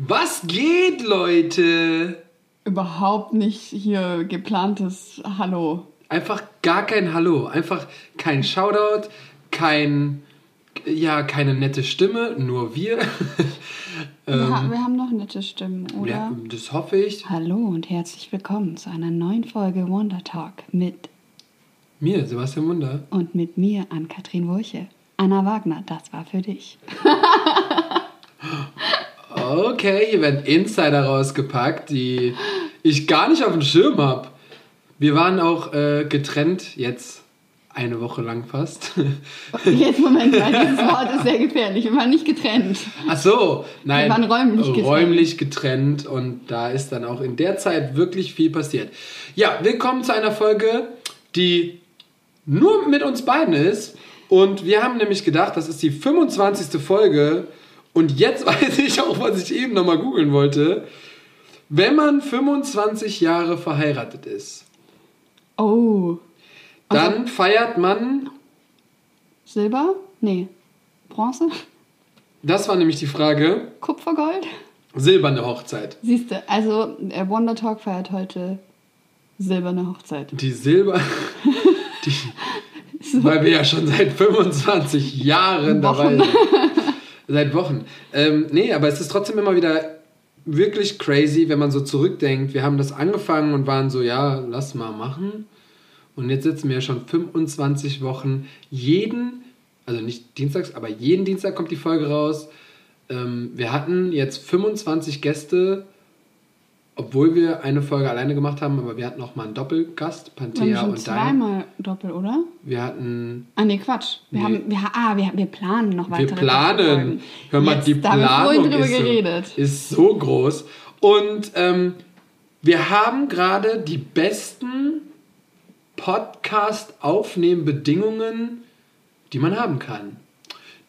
Was geht, Leute? Überhaupt nicht hier geplantes Hallo. Einfach gar kein Hallo. Einfach kein Shoutout, kein, ja, keine nette Stimme, nur wir. wir, ha wir haben noch nette Stimmen, oder? Ja, das hoffe ich. Hallo und herzlich willkommen zu einer neuen Folge Wonder Talk mit mir, Sebastian Wunder. Und mit mir, Ann-Kathrin Wurche. Anna Wagner, das war für dich. okay, hier werden Insider rausgepackt, die ich gar nicht auf dem Schirm habe. Wir waren auch äh, getrennt jetzt eine Woche lang fast. Jetzt Moment mal, dieses Wort ist sehr gefährlich. Wir waren nicht getrennt. Ach so, nein. Wir waren räumlich getrennt. Räumlich getrennt und da ist dann auch in der Zeit wirklich viel passiert. Ja, willkommen zu einer Folge, die nur mit uns beiden ist. Und wir haben nämlich gedacht, das ist die 25. Folge. Und jetzt weiß ich auch, was ich eben nochmal googeln wollte. Wenn man 25 Jahre verheiratet ist. Oh. Also dann feiert man. Silber? Nee. Bronze? Das war nämlich die Frage. Kupfergold? Silberne Hochzeit. Siehst du, also der Wonder Talk feiert heute silberne Hochzeit. Die Silber. Die, so. Weil wir ja schon seit 25 Jahren Wochen. dabei sind. Seit Wochen. Ähm, nee, aber es ist trotzdem immer wieder wirklich crazy, wenn man so zurückdenkt. Wir haben das angefangen und waren so, ja, lass mal machen. Und jetzt sitzen wir schon 25 Wochen jeden, also nicht dienstags, aber jeden Dienstag kommt die Folge raus. Ähm, wir hatten jetzt 25 Gäste obwohl wir eine Folge alleine gemacht haben, aber wir hatten auch mal einen Doppelgast, Panthea und Dein. zweimal Doppel, oder? Wir hatten. Ah, nee, Quatsch. Wir, nee. Haben, wir, ah, wir, wir planen noch weitere. Wir planen. Hör mal, Jetzt, die Planung ist. So, ist so groß. Und ähm, wir haben gerade die besten Podcast-Aufnehmbedingungen, die man haben kann.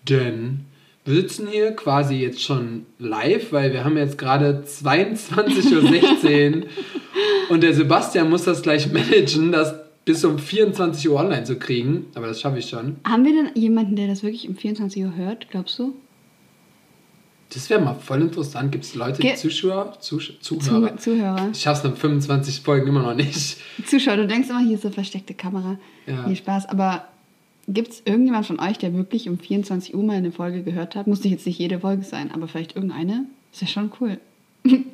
Denn wir sitzen hier quasi jetzt schon live, weil wir haben jetzt gerade 22.16 Uhr und der Sebastian muss das gleich managen, das bis um 24 Uhr online zu kriegen. Aber das schaffe ich schon. Haben wir denn jemanden, der das wirklich um 24 Uhr hört, glaubst du? Das wäre mal voll interessant. Gibt es Leute, Ge Zuschauer, Zusch Zuhörer? Zu Zuhörer. Ich schaffe es nach 25 Folgen immer noch nicht. Zuschauer, du denkst immer, hier ist so versteckte Kamera. Ja. Viel Spaß. Aber Gibt es irgendjemand von euch, der wirklich um 24 Uhr mal eine Folge gehört hat? Muss jetzt nicht jede Folge sein, aber vielleicht irgendeine? Ist ja schon cool.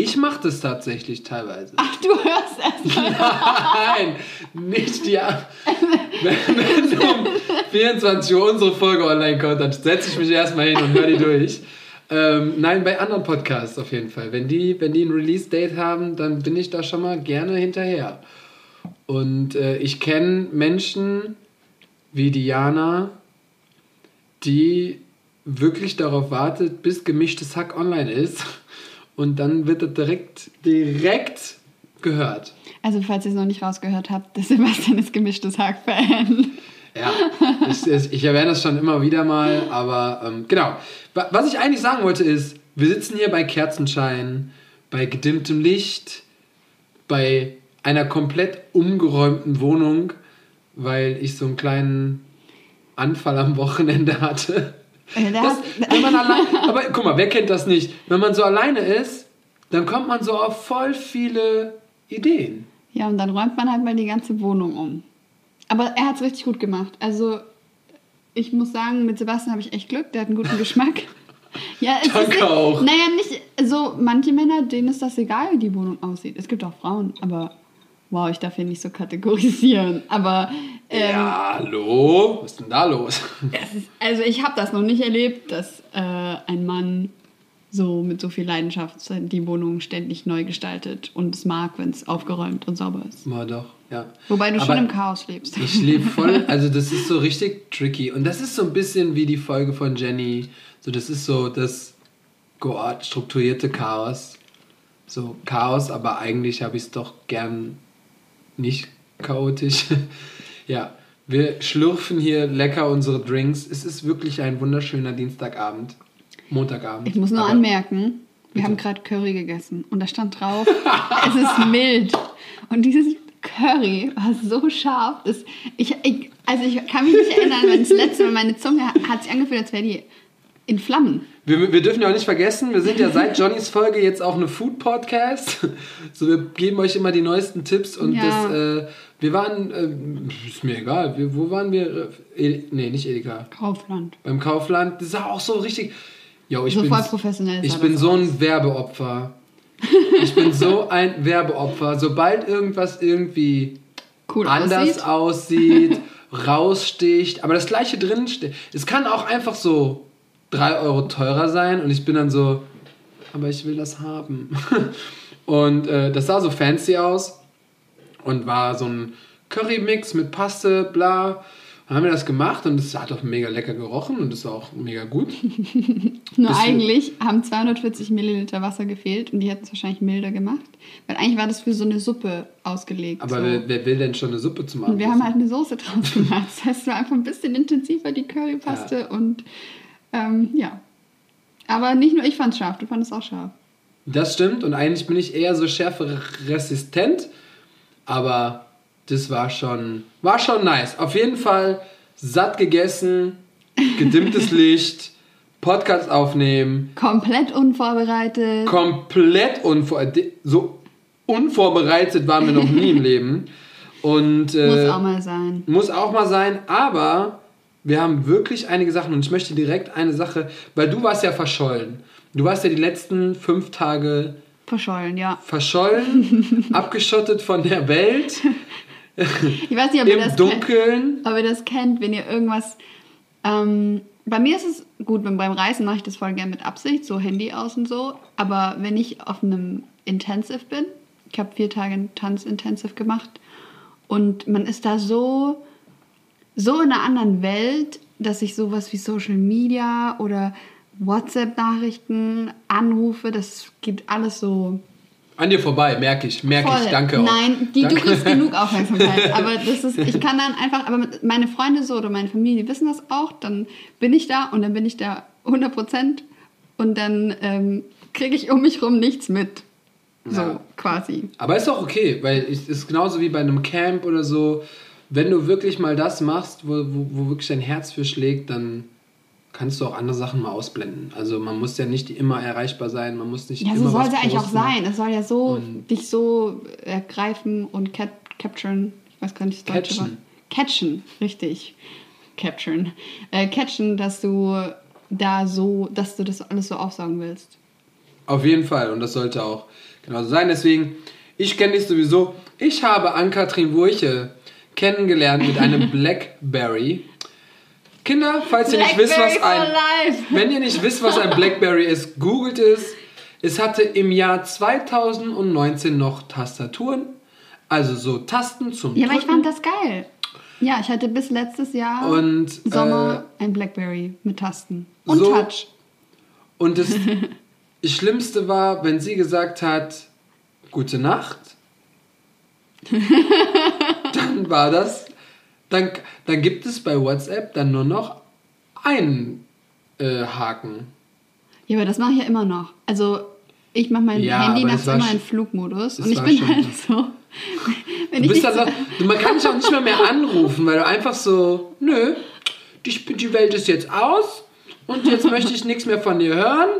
Ich mache das tatsächlich teilweise. Ach, du hörst erst mal. Nein, nicht die. wenn, wenn um 24 Uhr unsere Folge online kommt, dann setze ich mich erstmal hin und höre die durch. Ähm, nein, bei anderen Podcasts auf jeden Fall. Wenn die, wenn die ein Release-Date haben, dann bin ich da schon mal gerne hinterher. Und äh, ich kenne Menschen, wie Diana, die wirklich darauf wartet, bis gemischtes Hack online ist. Und dann wird er direkt, direkt gehört. Also, falls ihr es noch nicht rausgehört habt, der Sebastian ist gemischtes Hack-Fan. Ja, ich, ich, erwähne das schon immer wieder mal, aber ähm, genau. Was ich eigentlich sagen wollte ist, wir sitzen hier bei Kerzenschein, bei gedimmtem Licht, bei einer komplett umgeräumten Wohnung weil ich so einen kleinen Anfall am Wochenende hatte. Äh, das, wenn man allein, aber guck mal, wer kennt das nicht? Wenn man so alleine ist, dann kommt man so auf voll viele Ideen. Ja, und dann räumt man halt mal die ganze Wohnung um. Aber er hat es richtig gut gemacht. Also, ich muss sagen, mit Sebastian habe ich echt Glück, der hat einen guten Geschmack. ja, es Danke ist, auch. Naja, nicht so, manche Männer, denen ist das egal, wie die Wohnung aussieht. Es gibt auch Frauen, aber Wow, ich darf hier nicht so kategorisieren, aber. Ähm, ja, hallo? Was ist denn da los? Ist, also, ich habe das noch nicht erlebt, dass äh, ein Mann so mit so viel Leidenschaft die Wohnung ständig neu gestaltet und es mag, wenn es aufgeräumt und sauber ist. Mal doch, ja. Wobei du aber schon im Chaos lebst. Ich lebe voll, also das ist so richtig tricky und das ist so ein bisschen wie die Folge von Jenny. So, das ist so das strukturierte Chaos. So Chaos, aber eigentlich habe ich es doch gern nicht chaotisch. ja, wir schlürfen hier lecker unsere Drinks. Es ist wirklich ein wunderschöner Dienstagabend. Montagabend. Ich muss nur anmerken, wir bitte. haben gerade Curry gegessen und da stand drauf, es ist mild. Und dieses Curry war so scharf, dass ich, ich, also ich kann mich nicht erinnern, wenn das letzte Mal meine Zunge hat sich angefühlt, als wäre die in Flammen. Wir, wir dürfen ja auch nicht vergessen, wir sind ja seit Johnnys Folge jetzt auch eine Food-Podcast. So, wir geben euch immer die neuesten Tipps und ja. das, äh, wir waren, äh, ist mir egal, wir, wo waren wir? Äh, nee, nicht Edeka. Kaufland. Beim Kaufland, das ist auch so richtig. Jo, ich so bin, voll professionell. Ich bin so ein Werbeopfer. Ich bin so ein Werbeopfer. Sobald irgendwas irgendwie cool anders aussieht, aussieht raussticht, aber das gleiche drin steht. Es kann auch einfach so 3 Euro teurer sein und ich bin dann so, aber ich will das haben. und äh, das sah so fancy aus und war so ein Curry-Mix mit Paste, bla. Dann haben wir das gemacht und es hat auch mega lecker gerochen und es war auch mega gut. Nur Bisschen eigentlich haben 240 Milliliter Wasser gefehlt und die hätten es wahrscheinlich milder gemacht. Weil eigentlich war das für so eine Suppe ausgelegt. Aber so. wer, wer, will denn schon eine Suppe zum Abendessen? Und wir haben halt eine Soße draus gemacht. Das heißt, es war einfach ein bisschen intensiver, die Currypaste ja. und ähm, ja. Aber nicht nur ich fand es scharf, du fandest es auch scharf. Das stimmt und eigentlich bin ich eher so schärferesistent, aber das war schon, war schon nice. Auf jeden Fall satt gegessen, gedimmtes Licht, Podcast aufnehmen. Komplett unvorbereitet. Komplett unvorbereitet. So unvorbereitet waren wir noch nie im Leben. Und, äh, muss auch mal sein. Muss auch mal sein, aber wir haben wirklich einige Sachen und ich möchte direkt eine Sache, weil du warst ja verschollen. Du warst ja die letzten fünf Tage verschollen, ja. Verschollen, abgeschottet von der Welt. Ich weiß nicht, ob ihr das Dunkeln. Kennt, ob ihr das kennt, wenn ihr irgendwas. Ähm, bei mir ist es gut, beim Reisen mache ich das voll gerne mit Absicht, so Handy aus und so. Aber wenn ich auf einem Intensive bin, ich habe vier Tage Tanz-Intensive gemacht und man ist da so so in einer anderen Welt, dass ich sowas wie Social Media oder WhatsApp-Nachrichten, Anrufe, das geht alles so. An dir vorbei, merke ich, merke ich, danke. Auch. Nein, die, danke. du kriegst genug Aufmerksamkeit. Aber das ist, ich kann dann einfach, aber meine Freunde so oder meine Familie wissen das auch, dann bin ich da und dann bin ich da 100 Prozent und dann ähm, kriege ich um mich rum nichts mit. So, ja. quasi. Aber ist auch okay, weil es ist genauso wie bei einem Camp oder so wenn du wirklich mal das machst, wo, wo, wo wirklich dein Herz für schlägt, dann kannst du auch andere Sachen mal ausblenden. Also man muss ja nicht immer erreichbar sein, man muss nicht ja, immer so soll es ja eigentlich auch sein. Es soll ja so und dich so ergreifen und cap capturen. Ich weiß gar nicht das deutsche Wort. Catchen, richtig. Capturen. Äh, catchen, dass du da so, dass du das alles so aufsaugen willst. Auf jeden Fall und das sollte auch genauso sein. Deswegen, ich kenne dich sowieso. Ich habe Ann-Kathrin Wurche kennengelernt mit einem Blackberry. Kinder, falls ihr nicht wisst, was ein wenn ihr nicht wisst, was ein Blackberry ist, googelt es. Es hatte im Jahr 2019 noch Tastaturen, also so Tasten zum Ja, aber ich fand das geil. Ja, ich hatte bis letztes Jahr und, Sommer äh, ein Blackberry mit Tasten und so, Touch. Und das Schlimmste war, wenn sie gesagt hat, gute Nacht war das, dann, dann gibt es bei WhatsApp dann nur noch einen äh, Haken. Ja, aber das mache ich ja immer noch. Also ich mache mein ja, Handy nachts immer in Flugmodus und ich bin halt so. Wenn du bist dann so, man kann dich auch nicht mehr, mehr anrufen, weil du einfach so, nö, die, die Welt ist jetzt aus und jetzt möchte ich nichts mehr von dir hören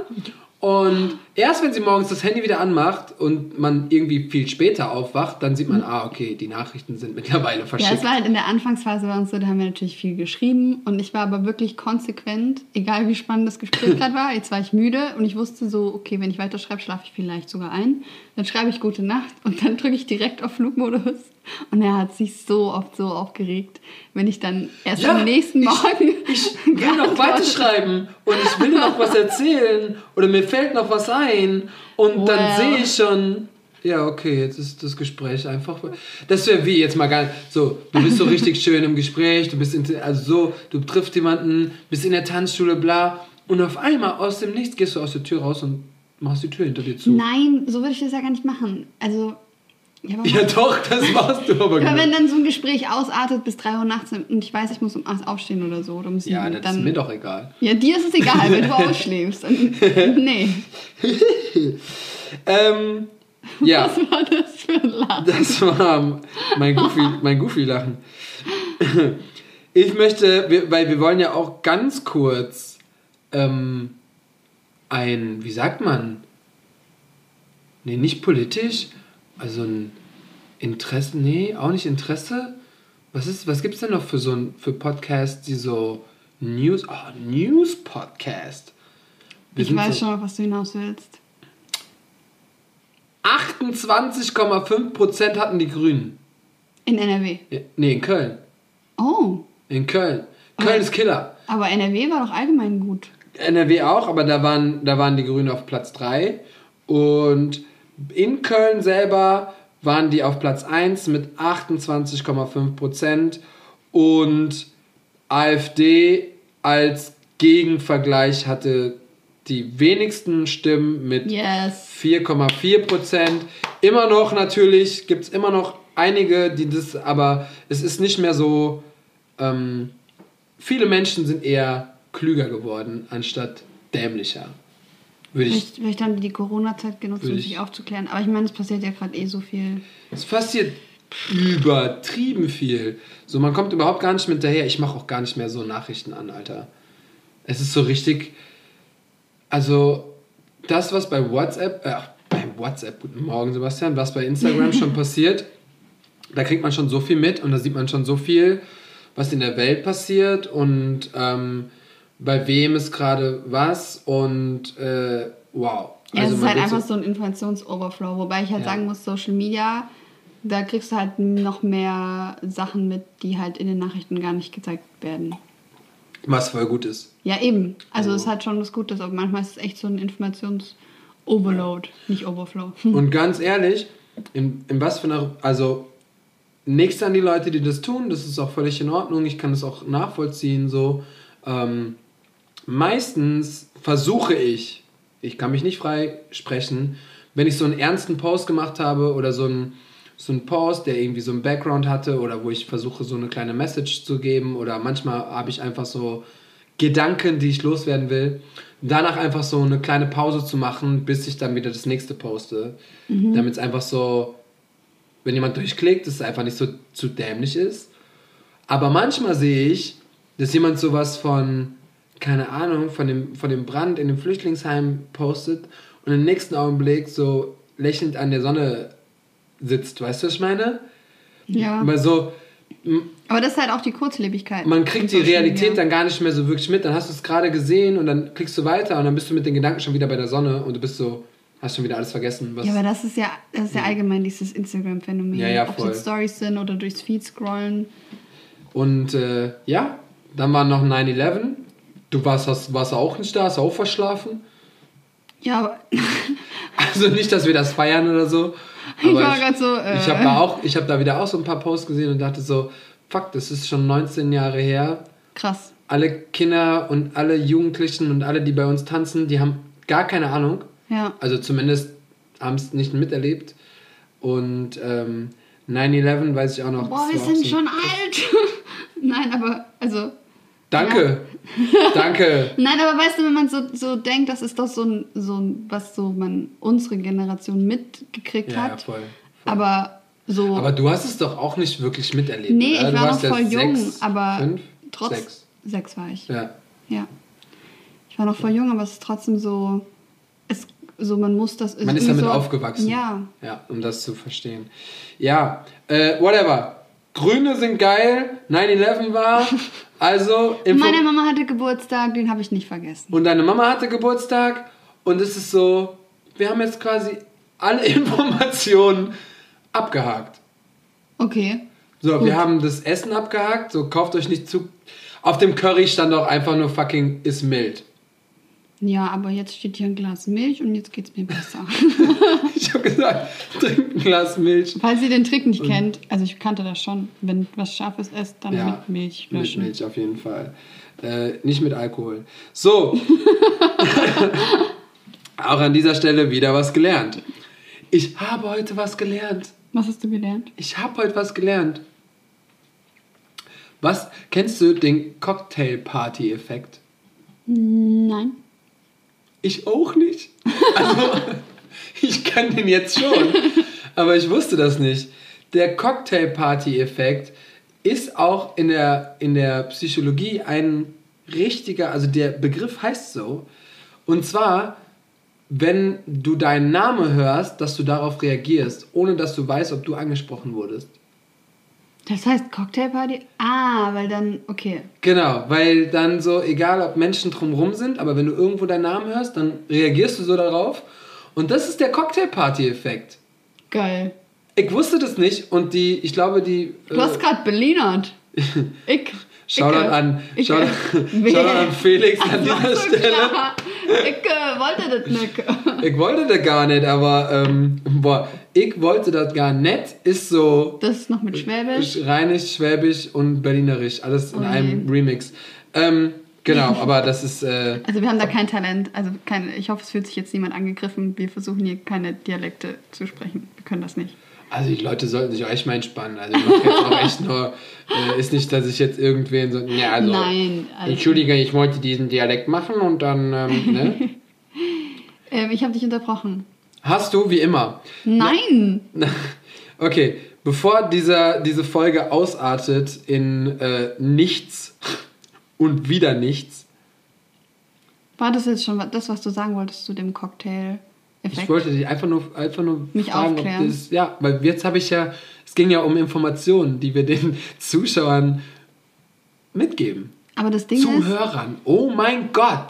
und erst wenn sie morgens das Handy wieder anmacht und man irgendwie viel später aufwacht, dann sieht man, ah, okay, die Nachrichten sind mittlerweile verschickt. Ja, es war halt in der Anfangsphase bei uns so, da haben wir natürlich viel geschrieben und ich war aber wirklich konsequent, egal wie spannend das Gespräch gerade war. Jetzt war ich müde und ich wusste so, okay, wenn ich weiterschreibe, schlafe ich vielleicht sogar ein. Dann schreibe ich gute Nacht und dann drücke ich direkt auf Flugmodus. Und er hat sich so oft so aufgeregt, wenn ich dann erst ja, am nächsten Morgen. Ich, ich will noch weiterschreiben und ich will noch was erzählen oder mir fällt noch was ein und well. dann sehe ich schon. Ja, okay, jetzt ist das Gespräch einfach. Das wäre wie jetzt mal gar nicht. So, du bist so richtig schön im Gespräch, du bist in, also so, du triffst jemanden, bist in der Tanzschule, bla. Und auf einmal aus dem Nichts gehst du aus der Tür raus und machst die Tür hinter dir zu. Nein, so würde ich das ja gar nicht machen. Also ja, ja doch, das warst du aber Ja, wenn dann so ein Gespräch ausartet bis 3 Uhr nachts und ich weiß, ich muss um 8 aufstehen oder so. Oder um 7, ja, das dann, ist mir doch egal. Ja, dir ist es egal, wenn du ausschläfst. nee. ähm, ja. Was war das für ein Lachen? Das war mein Goofy-Lachen. Mein Goofy ich möchte, weil wir wollen ja auch ganz kurz ähm, ein, wie sagt man? Nee, nicht politisch, also ein Interesse, nee, auch nicht Interesse. Was ist, was gibt's denn noch für so ein, für Podcasts, die so News, oh, News Podcast. Wir ich weiß so schon, was du hinaus willst. 28,5% hatten die Grünen. In NRW? Nee, in Köln. Oh. In Köln. Köln aber, ist Killer. Aber NRW war doch allgemein gut. NRW auch, aber da waren, da waren die Grünen auf Platz 3. Und in Köln selber waren die auf Platz 1 mit 28,5% Und AfD als Gegenvergleich hatte die wenigsten Stimmen mit yes. 4,4% Immer noch natürlich gibt es immer noch einige, die das, aber es ist nicht mehr so. Ähm, viele Menschen sind eher klüger geworden, anstatt dämlicher. Würde vielleicht, vielleicht haben die die Corona-Zeit genutzt, um sich aufzuklären. Aber ich meine, es passiert ja gerade eh so viel. Es passiert übertrieben viel. So, man kommt überhaupt gar nicht mit daher. Ich mache auch gar nicht mehr so Nachrichten an, Alter. Es ist so richtig. Also, das, was bei WhatsApp, äh, bei WhatsApp, guten Morgen, Sebastian, was bei Instagram schon passiert, da kriegt man schon so viel mit und da sieht man schon so viel, was in der Welt passiert und ähm, bei wem ist gerade was und äh, wow. Ja, also es ist halt einfach so ein Informationsoverflow, wobei ich halt ja. sagen muss, Social Media, da kriegst du halt noch mehr Sachen mit, die halt in den Nachrichten gar nicht gezeigt werden. Was voll gut ist. Ja, eben. Also, es hat schon was Gutes, aber manchmal ist es echt so ein Informations-Overload, nicht Overflow. Und ganz ehrlich, in, in was für einer, also nichts an die Leute, die das tun, das ist auch völlig in Ordnung, ich kann das auch nachvollziehen, so. Ähm, meistens versuche ich, ich kann mich nicht frei sprechen, wenn ich so einen ernsten Post gemacht habe oder so einen, so einen Post, der irgendwie so einen Background hatte oder wo ich versuche, so eine kleine Message zu geben oder manchmal habe ich einfach so Gedanken, die ich loswerden will, danach einfach so eine kleine Pause zu machen, bis ich dann wieder das nächste poste, mhm. damit es einfach so, wenn jemand durchklickt, dass es einfach nicht so zu dämlich ist. Aber manchmal sehe ich, dass jemand sowas von keine Ahnung, von dem, von dem Brand in dem Flüchtlingsheim postet und im nächsten Augenblick so lächelnd an der Sonne sitzt. Weißt du, was ich meine? Ja. Aber so. Aber das ist halt auch die Kurzlebigkeit. Man kriegt die Realität dann gar nicht mehr so wirklich mit. Dann hast du es gerade gesehen und dann klickst du weiter und dann bist du mit den Gedanken schon wieder bei der Sonne und du bist so, hast schon wieder alles vergessen. ja, aber das ist ja, das ist ja allgemein dieses Instagram-Phänomen. Ja, ja, voll. Ob es Stories sind oder durchs Feed scrollen. Und äh, ja, dann war noch 9-11 Du warst, hast, warst auch nicht da, hast auch verschlafen? Ja, aber. also nicht, dass wir das feiern oder so. ich war gerade so. Äh, ich habe da auch, ich habe da wieder auch so ein paar Posts gesehen und dachte so, fuck, das ist schon 19 Jahre her. Krass. Alle Kinder und alle Jugendlichen und alle, die bei uns tanzen, die haben gar keine Ahnung. Ja. Also zumindest haben es nicht miterlebt. Und ähm, 9-11 weiß ich auch noch. Boah, wir sind schon alt. Nein, aber also Danke. Ja. Danke. Nein, aber weißt du, wenn man so, so denkt, das ist doch so ein, so ein, was so man unsere Generation mitgekriegt ja, hat. Ja, voll, voll. Aber so. Aber du hast es doch auch nicht wirklich miterlebt. Nee, oder? ich war noch voll jung, sechs, aber fünf, trotz sechs. sechs war ich. Ja. Ja. Ich war noch voll jung, aber es ist trotzdem so. Es, so man muss das. Man ist damit so, aufgewachsen. Ja. Ja, um das zu verstehen. Ja, äh, whatever. Grüne sind geil, 9-11 war. Also. Meine Mama hatte Geburtstag, den habe ich nicht vergessen. Und deine Mama hatte Geburtstag und es ist so, wir haben jetzt quasi alle Informationen abgehakt. Okay. So, Gut. wir haben das Essen abgehakt, so kauft euch nicht zu. Auf dem Curry stand auch einfach nur fucking ist mild. Ja, aber jetzt steht hier ein Glas Milch und jetzt geht's mir besser. ich habe gesagt, trink ein Glas Milch. Falls ihr den Trick nicht kennt, also ich kannte das schon, wenn was Scharfes esst, dann ja, mit Milch löschen. Mit Milch auf jeden Fall. Äh, nicht mit Alkohol. So. Auch an dieser Stelle wieder was gelernt. Ich habe heute was gelernt. Was hast du gelernt? Ich habe heute was gelernt. Was kennst du den Cocktail Party Effekt? Nein. Ich auch nicht. Also, ich kann den jetzt schon, aber ich wusste das nicht. Der Cocktail-Party-Effekt ist auch in der, in der Psychologie ein richtiger, also der Begriff heißt so. Und zwar, wenn du deinen Namen hörst, dass du darauf reagierst, ohne dass du weißt, ob du angesprochen wurdest. Das heißt Cocktailparty? Ah, weil dann, okay. Genau, weil dann so, egal ob Menschen drumherum sind, aber wenn du irgendwo deinen Namen hörst, dann reagierst du so darauf. Und das ist der Cocktailparty-Effekt. Geil. Ich wusste das nicht und die, ich glaube, die. Du äh, hast gerade Berlinert. ich. Shoutout an, Shoutout, Shoutout an Felix an dieser Stelle. Klar. Ich äh, wollte das nicht. ich wollte das gar nicht, aber ähm, boah, ich wollte das gar nicht ist so. Das ist noch mit Schwäbisch? Rheinisch, Schwäbisch und Berlinerisch. Alles in oh einem Remix. Ähm, genau, aber das ist. Äh, also wir haben da kein Talent. Also keine, ich hoffe, es fühlt sich jetzt niemand angegriffen. Wir versuchen hier keine Dialekte zu sprechen. Wir können das nicht. Also die Leute sollten sich echt mal entspannen. Also ich jetzt auch echt nur, äh, ist nicht, dass ich jetzt irgendwen so, ja also, Nein. Also, Entschuldige, ich wollte diesen Dialekt machen und dann, ähm, ne? ähm, ich habe dich unterbrochen. Hast du, wie immer. Nein. okay, bevor dieser, diese Folge ausartet in äh, nichts und wieder nichts. War das jetzt schon das, was du sagen wolltest zu dem Cocktail? Effekt. Ich wollte dich einfach nur, einfach nur Mich fragen, aufklären. ob das, ja, weil jetzt habe ich ja, es ging ja um Informationen, die wir den Zuschauern mitgeben. Aber das Ding Zuhörern. Ist, oh mein Gott.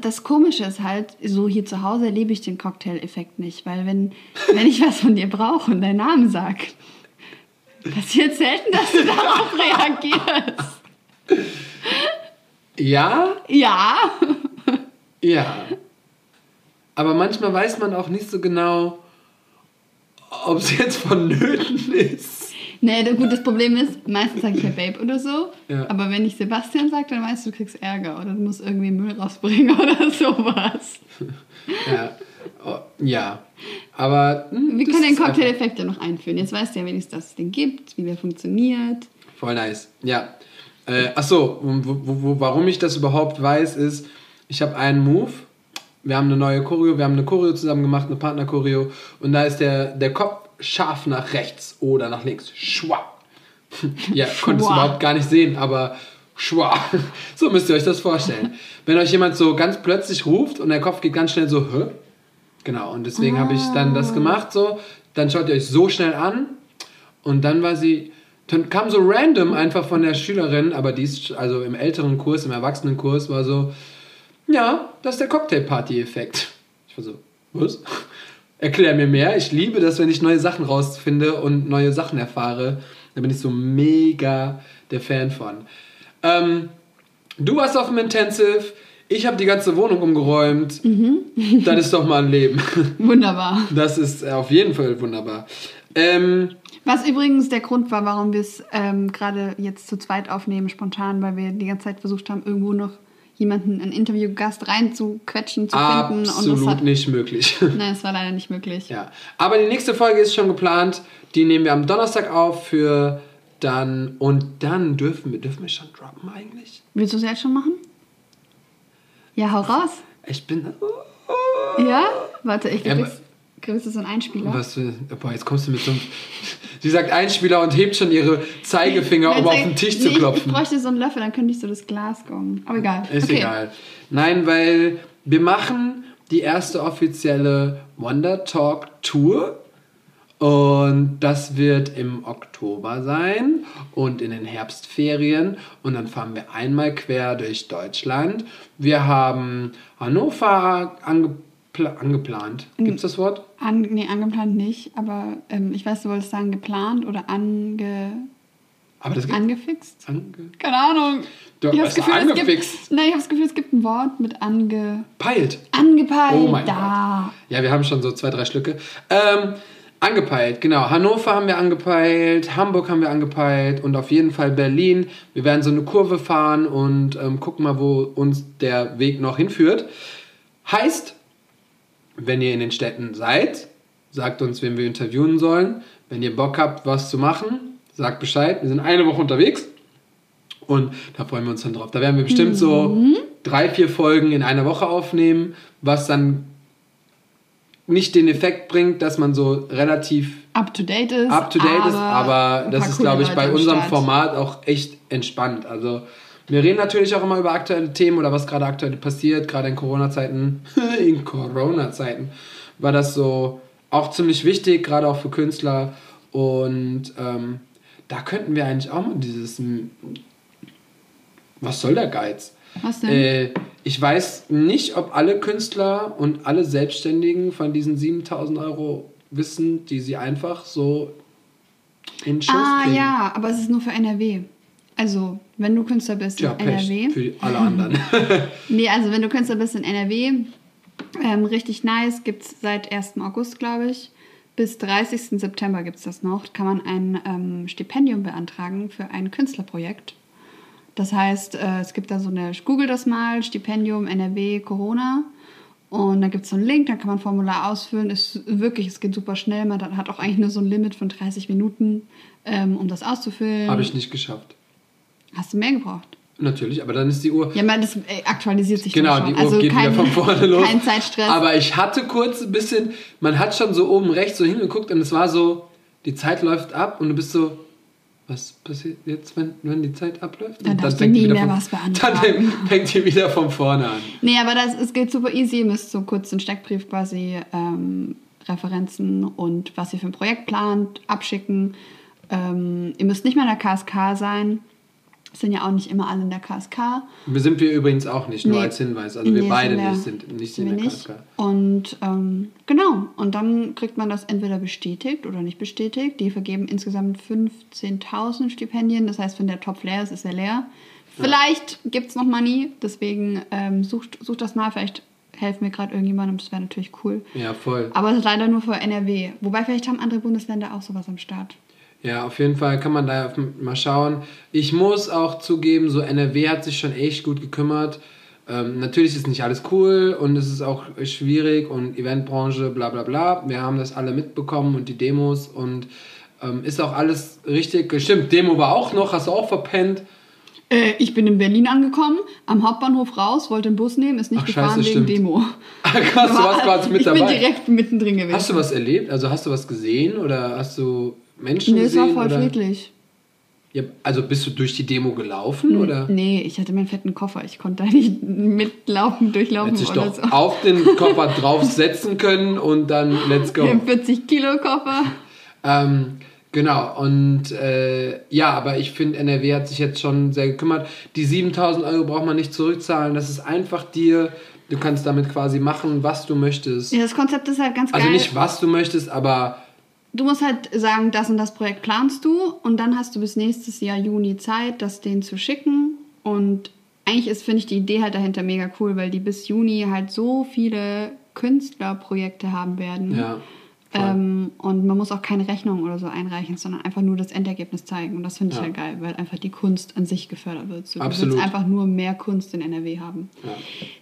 das Komische ist halt, so hier zu Hause erlebe ich den Cocktail-Effekt nicht, weil wenn, wenn ich was von dir brauche und deinen Namen sag, passiert selten, dass du darauf reagierst. Ja? Ja. Ja. Aber manchmal weiß man auch nicht so genau, ob es jetzt vonnöten ist. Nee, gut, das Problem ist, meistens sage ich ja Babe oder so. Ja. Aber wenn ich Sebastian sage, dann weißt du, du kriegst Ärger oder du musst irgendwie Müll rausbringen oder sowas. ja. Oh, ja. Aber. Hm, Wir können den Cocktail-Effekt ja noch einführen. Jetzt weißt du ja wenigstens, dass es den gibt, wie der funktioniert. Voll nice. Ja. Äh, achso, warum ich das überhaupt weiß, ist, ich habe einen Move wir haben eine neue Choreo, wir haben eine Choreo zusammen gemacht, eine Partner-Choreo und da ist der, der Kopf scharf nach rechts oder nach links. Schwa. ja, konntest du überhaupt gar nicht sehen, aber schwa. so müsst ihr euch das vorstellen. Wenn euch jemand so ganz plötzlich ruft und der Kopf geht ganz schnell so, hä? Genau, und deswegen ah. habe ich dann das gemacht so. Dann schaut ihr euch so schnell an und dann war sie, dann kam so random einfach von der Schülerin, aber die ist also im älteren Kurs, im Erwachsenenkurs, war so, ja, das ist der Cocktail-Party-Effekt. Ich war so, was? Erklär mir mehr. Ich liebe das, wenn ich neue Sachen rausfinde und neue Sachen erfahre. Da bin ich so mega der Fan von. Ähm, du warst auf dem Intensive. Ich habe die ganze Wohnung umgeräumt. Mhm. das ist doch mal ein Leben. Wunderbar. Das ist auf jeden Fall wunderbar. Ähm, Was übrigens der Grund war, warum wir es ähm, gerade jetzt zu zweit aufnehmen, spontan, weil wir die ganze Zeit versucht haben, irgendwo noch jemanden, einen Interviewgast reinzuquetschen, zu finden. Absolut und hat, nicht möglich. Nein, es war leider nicht möglich. Ja. Aber die nächste Folge ist schon geplant. Die nehmen wir am Donnerstag auf für dann. Und dann dürfen wir, dürfen wir schon droppen eigentlich? Willst du es jetzt schon machen? Ja, hau raus. Ich bin. Ja? Warte, ich gebe Kriegst du so einen Einspieler? Was boah, jetzt kommst du mit so einem. Sie sagt Einspieler und hebt schon ihre Zeigefinger, um auf den Tisch zu klopfen. Ich, bräuchte so einen Löffel, dann könnte ich so das Glas gong. Aber egal. Ist okay. egal. Nein, weil wir machen die erste offizielle Wonder Talk Tour. Und das wird im Oktober sein und in den Herbstferien. Und dann fahren wir einmal quer durch Deutschland. Wir haben Hannover angepasst angeplant. Gibt es das Wort? An, nee, angeplant nicht, aber ähm, ich weiß, du wolltest sagen geplant oder ange... Aber das angefixt? Ange Keine Ahnung. Du ich habe das Gefühl, angefixt. Es gibt, nein, ich habe das Gefühl, es gibt ein Wort mit ange... Peilt. Angepeilt. Oh mein da. Gott. Ja, wir haben schon so zwei, drei Schlücke. Ähm, angepeilt, genau. Hannover haben wir angepeilt, Hamburg haben wir angepeilt und auf jeden Fall Berlin. Wir werden so eine Kurve fahren und ähm, gucken mal, wo uns der Weg noch hinführt. Heißt, wenn ihr in den Städten seid, sagt uns, wen wir interviewen sollen. Wenn ihr Bock habt, was zu machen, sagt Bescheid. Wir sind eine Woche unterwegs und da freuen wir uns dann drauf. Da werden wir bestimmt mhm. so drei, vier Folgen in einer Woche aufnehmen, was dann nicht den Effekt bringt, dass man so relativ up to date ist. Up to date aber ist, aber das ist, glaube ich, bei unserem. Format auch echt entspannt. Also Wir reden natürlich auch immer über aktuelle Themen oder was gerade aktuell passiert, gerade in Corona-Zeiten. in Corona-Zeiten war das so auch ziemlich wichtig, gerade auch für Künstler. Und ähm, da könnten wir eigentlich auch mal dieses. Was soll der Geiz? Was denn? Äh, ich weiß nicht, ob alle Künstler und alle Selbstständigen von diesen 7000 Euro wissen, die sie einfach so in Schuss Ah kriegen. ja, aber es ist nur für NRW. Also, wenn du Künstler bist ja, in Pech NRW. Für alle anderen. nee, also wenn du Künstler bist in NRW, ähm, richtig nice, gibt es seit 1. August, glaube ich. Bis 30. September gibt es das noch. Kann man ein ähm, Stipendium beantragen für ein Künstlerprojekt. Das heißt, äh, es gibt da so eine, google das mal, Stipendium NRW Corona. Und da gibt es so einen Link, da kann man ein Formular ausfüllen. Ist wirklich, es geht super schnell. Man hat auch eigentlich nur so ein Limit von 30 Minuten, ähm, um das auszufüllen. Habe ich nicht geschafft. Hast du mehr gebraucht? Natürlich, aber dann ist die Uhr. Ja, man, das äh, aktualisiert sich Genau, die Uhr also geht kein, wieder von vorne los. Kein Zeitstress. Aber ich hatte kurz ein bisschen, man hat schon so oben rechts so hingeguckt und es war so, die Zeit läuft ab und du bist so, was passiert jetzt, wenn, wenn die Zeit abläuft? Dann, dann fängt nie mehr von, was beantragen. Dann fängt die wieder von vorne an. Nee, aber das, es geht super easy. Ihr müsst so kurz den Steckbrief quasi ähm, Referenzen und was ihr für ein Projekt plant, abschicken. Ähm, ihr müsst nicht mehr in der KSK sein sind ja auch nicht immer alle in der KSK. Wir sind wir übrigens auch nicht, nur nee. als Hinweis. Also wir beide sind wir, nicht, sind nicht sind in der nicht. KSK. Und ähm, genau, und dann kriegt man das entweder bestätigt oder nicht bestätigt. Die vergeben insgesamt 15.000 Stipendien. Das heißt, wenn der Topf leer ist, ist er leer. Vielleicht ja. gibt es noch Money, deswegen ähm, sucht, sucht das mal. Vielleicht helfen wir gerade irgendjemandem, das wäre natürlich cool. Ja, voll. Aber es ist leider nur für NRW. Wobei vielleicht haben andere Bundesländer auch sowas am Start. Ja, auf jeden Fall kann man da mal schauen. Ich muss auch zugeben, so NRW hat sich schon echt gut gekümmert. Ähm, natürlich ist nicht alles cool und es ist auch schwierig und Eventbranche, bla bla bla. Wir haben das alle mitbekommen und die Demos und ähm, ist auch alles richtig. Stimmt, Demo war auch noch, hast du auch verpennt. Äh, ich bin in Berlin angekommen, am Hauptbahnhof raus, wollte den Bus nehmen, ist nicht Ach, gefahren scheiße, wegen stimmt. Demo. Ach, krass, du warst quasi mit ich dabei. Ich bin direkt mittendrin gewesen. Hast du was erlebt? Also hast du was gesehen oder hast du Menschen nee, gesehen? Nee, es war voll oder? friedlich. Ja, also bist du durch die Demo gelaufen, N oder? Nee, ich hatte meinen fetten Koffer. Ich konnte da nicht mitlaufen, durchlaufen Hätte ich oder doch so. auf den Koffer draufsetzen können und dann let's go. Den 40 Kilo Koffer. Ähm, genau, und äh, ja, aber ich finde, NRW hat sich jetzt schon sehr gekümmert. Die 7000 Euro braucht man nicht zurückzahlen. Das ist einfach dir... Du kannst damit quasi machen, was du möchtest. Ja, das Konzept ist halt ganz also geil. Also nicht, was du möchtest, aber du musst halt sagen, das und das Projekt planst du und dann hast du bis nächstes Jahr Juni Zeit, das denen zu schicken. Und eigentlich ist, finde ich, die Idee halt dahinter mega cool, weil die bis Juni halt so viele Künstlerprojekte haben werden. Ja. Ähm, und man muss auch keine Rechnung oder so einreichen, sondern einfach nur das Endergebnis zeigen. Und das finde ich ja. halt geil, weil einfach die Kunst an sich gefördert wird. So, Absolut. Du willst einfach nur mehr Kunst in NRW haben. Ja.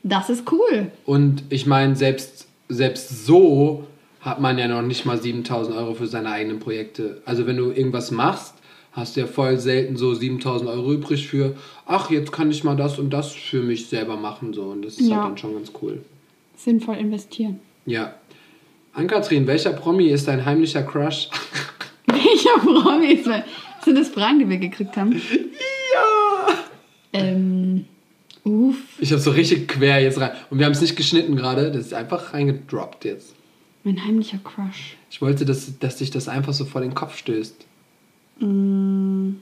Das ist cool. Und ich meine, selbst, selbst so hat man ja noch nicht mal 7000 Euro für seine eigenen Projekte. Also wenn du irgendwas machst, hast du ja voll selten so 7000 Euro übrig für, ach, jetzt kann ich mal das und das für mich selber machen. So. Und das ist halt ja. halt dann schon ganz cool. Sinnvoll investieren. Ja. Ann-Kathrin, welcher Promi ist dein heimlicher Crush? welcher Promi ist mein... Sind das Fragen, die wir gekriegt haben? Ja! Ähm... Uff. Ich habe so richtig quer jetzt rein. Und wir haben es nicht geschnitten gerade. Das ist einfach reingedroppt jetzt. Mein heimlicher Crush. Ich wollte, dass, dass dich das einfach so vor den Kopf stößt. Mm.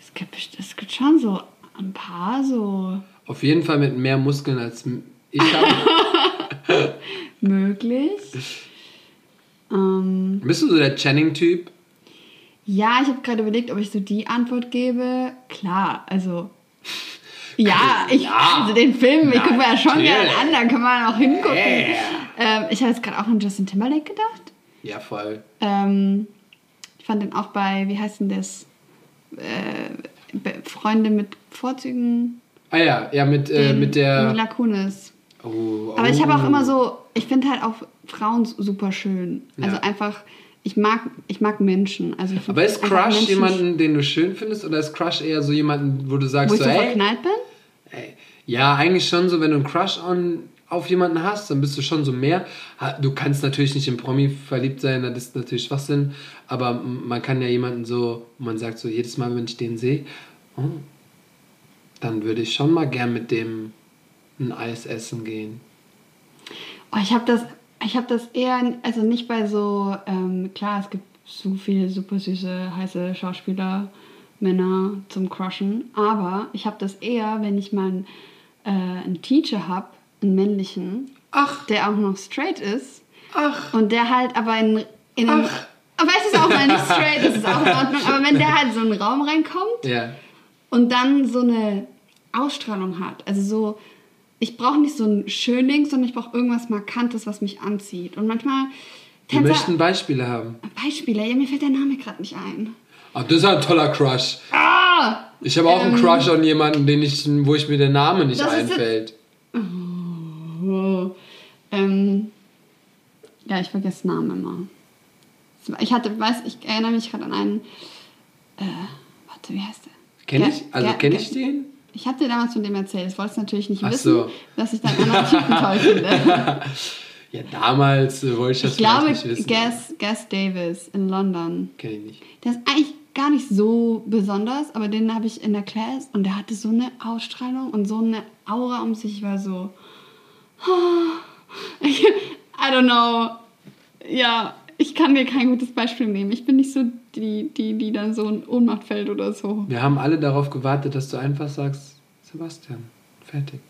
Es, gibt, es gibt schon so ein paar so. Auf jeden Fall mit mehr Muskeln als ich habe. Möglich. Ähm, Bist du so der Channing-Typ? Ja, ich habe gerade überlegt, ob ich so die Antwort gebe. Klar, also ja, ich, ja. also den Film, ich gucke mir ja schon gerne an, da kann man auch hingucken. Yeah. Ähm, ich habe jetzt gerade auch an Justin Timberlake gedacht. Ja, voll. Ähm, ich fand den auch bei, wie heißt denn das? Äh, Freunde mit Vorzügen. Ah ja, ja, mit, äh, mit der. Mila Kunis. Oh, oh. Aber ich habe auch immer so, ich finde halt auch Frauen super schön. Also ja. einfach, ich mag, ich mag Menschen. Also Aber ist Crush jemanden, den du schön findest, oder ist Crush eher so jemanden, wo du sagst, wo ich so, so verknallt bin? Ey, ja, eigentlich schon so, wenn du einen Crush on, auf jemanden hast, dann bist du schon so mehr. Du kannst natürlich nicht in Promi verliebt sein, das ist natürlich Schwachsinn, aber man kann ja jemanden so, man sagt so, jedes Mal, wenn ich den sehe, Oh. Dann würde ich schon mal gern mit dem ein Eis essen gehen. Oh, ich habe das, hab das eher, also nicht bei so, ähm, klar, es gibt so viele super süße, heiße Schauspieler, Männer zum Crushen, aber ich habe das eher, wenn ich mal einen, äh, einen Teacher habe, einen männlichen, Ach. der auch noch straight ist. Ach. Und der halt aber in, in einem, aber es ist auch mal nicht straight, das ist auch in Ordnung, aber wenn der halt so in einen Raum reinkommt ja. und dann so eine Ausstrahlung hat, also so ich brauche nicht so ein Schönling, sondern ich brauche irgendwas Markantes, was mich anzieht. Und manchmal. Tänzer, Wir möchten Beispiele haben. Beispiele? Ja, mir fällt der Name gerade nicht ein. Ach, das ist ein toller Crush. Ah! Ich habe auch ähm, einen Crush an jemanden, den ich, wo ich mir der Name nicht einfällt. Oh, ähm, ja, ich vergesse Namen immer. Ich hatte, weiß, ich erinnere mich gerade an einen. Äh, warte, wie heißt der? Kenn ich? Also kenne ich den? Ich hatte dir damals von dem erzählt, das wolltest du natürlich nicht Ach wissen, so. dass ich deinen anderen Typen toll finde. Ja, damals äh, wollte ich das ich glaube, nicht wissen. Gas, Gas Davis in London. Kenn ich nicht. Der ist eigentlich gar nicht so besonders, aber den habe ich in der Class und der hatte so eine Ausstrahlung und so eine Aura um sich. Ich war so, I don't know. Ja, ich kann dir kein gutes Beispiel nehmen. Ich bin nicht so die, die, die dann so in Ohnmacht fällt oder so. Wir haben alle darauf gewartet, dass du einfach sagst, Sebastian, fertig.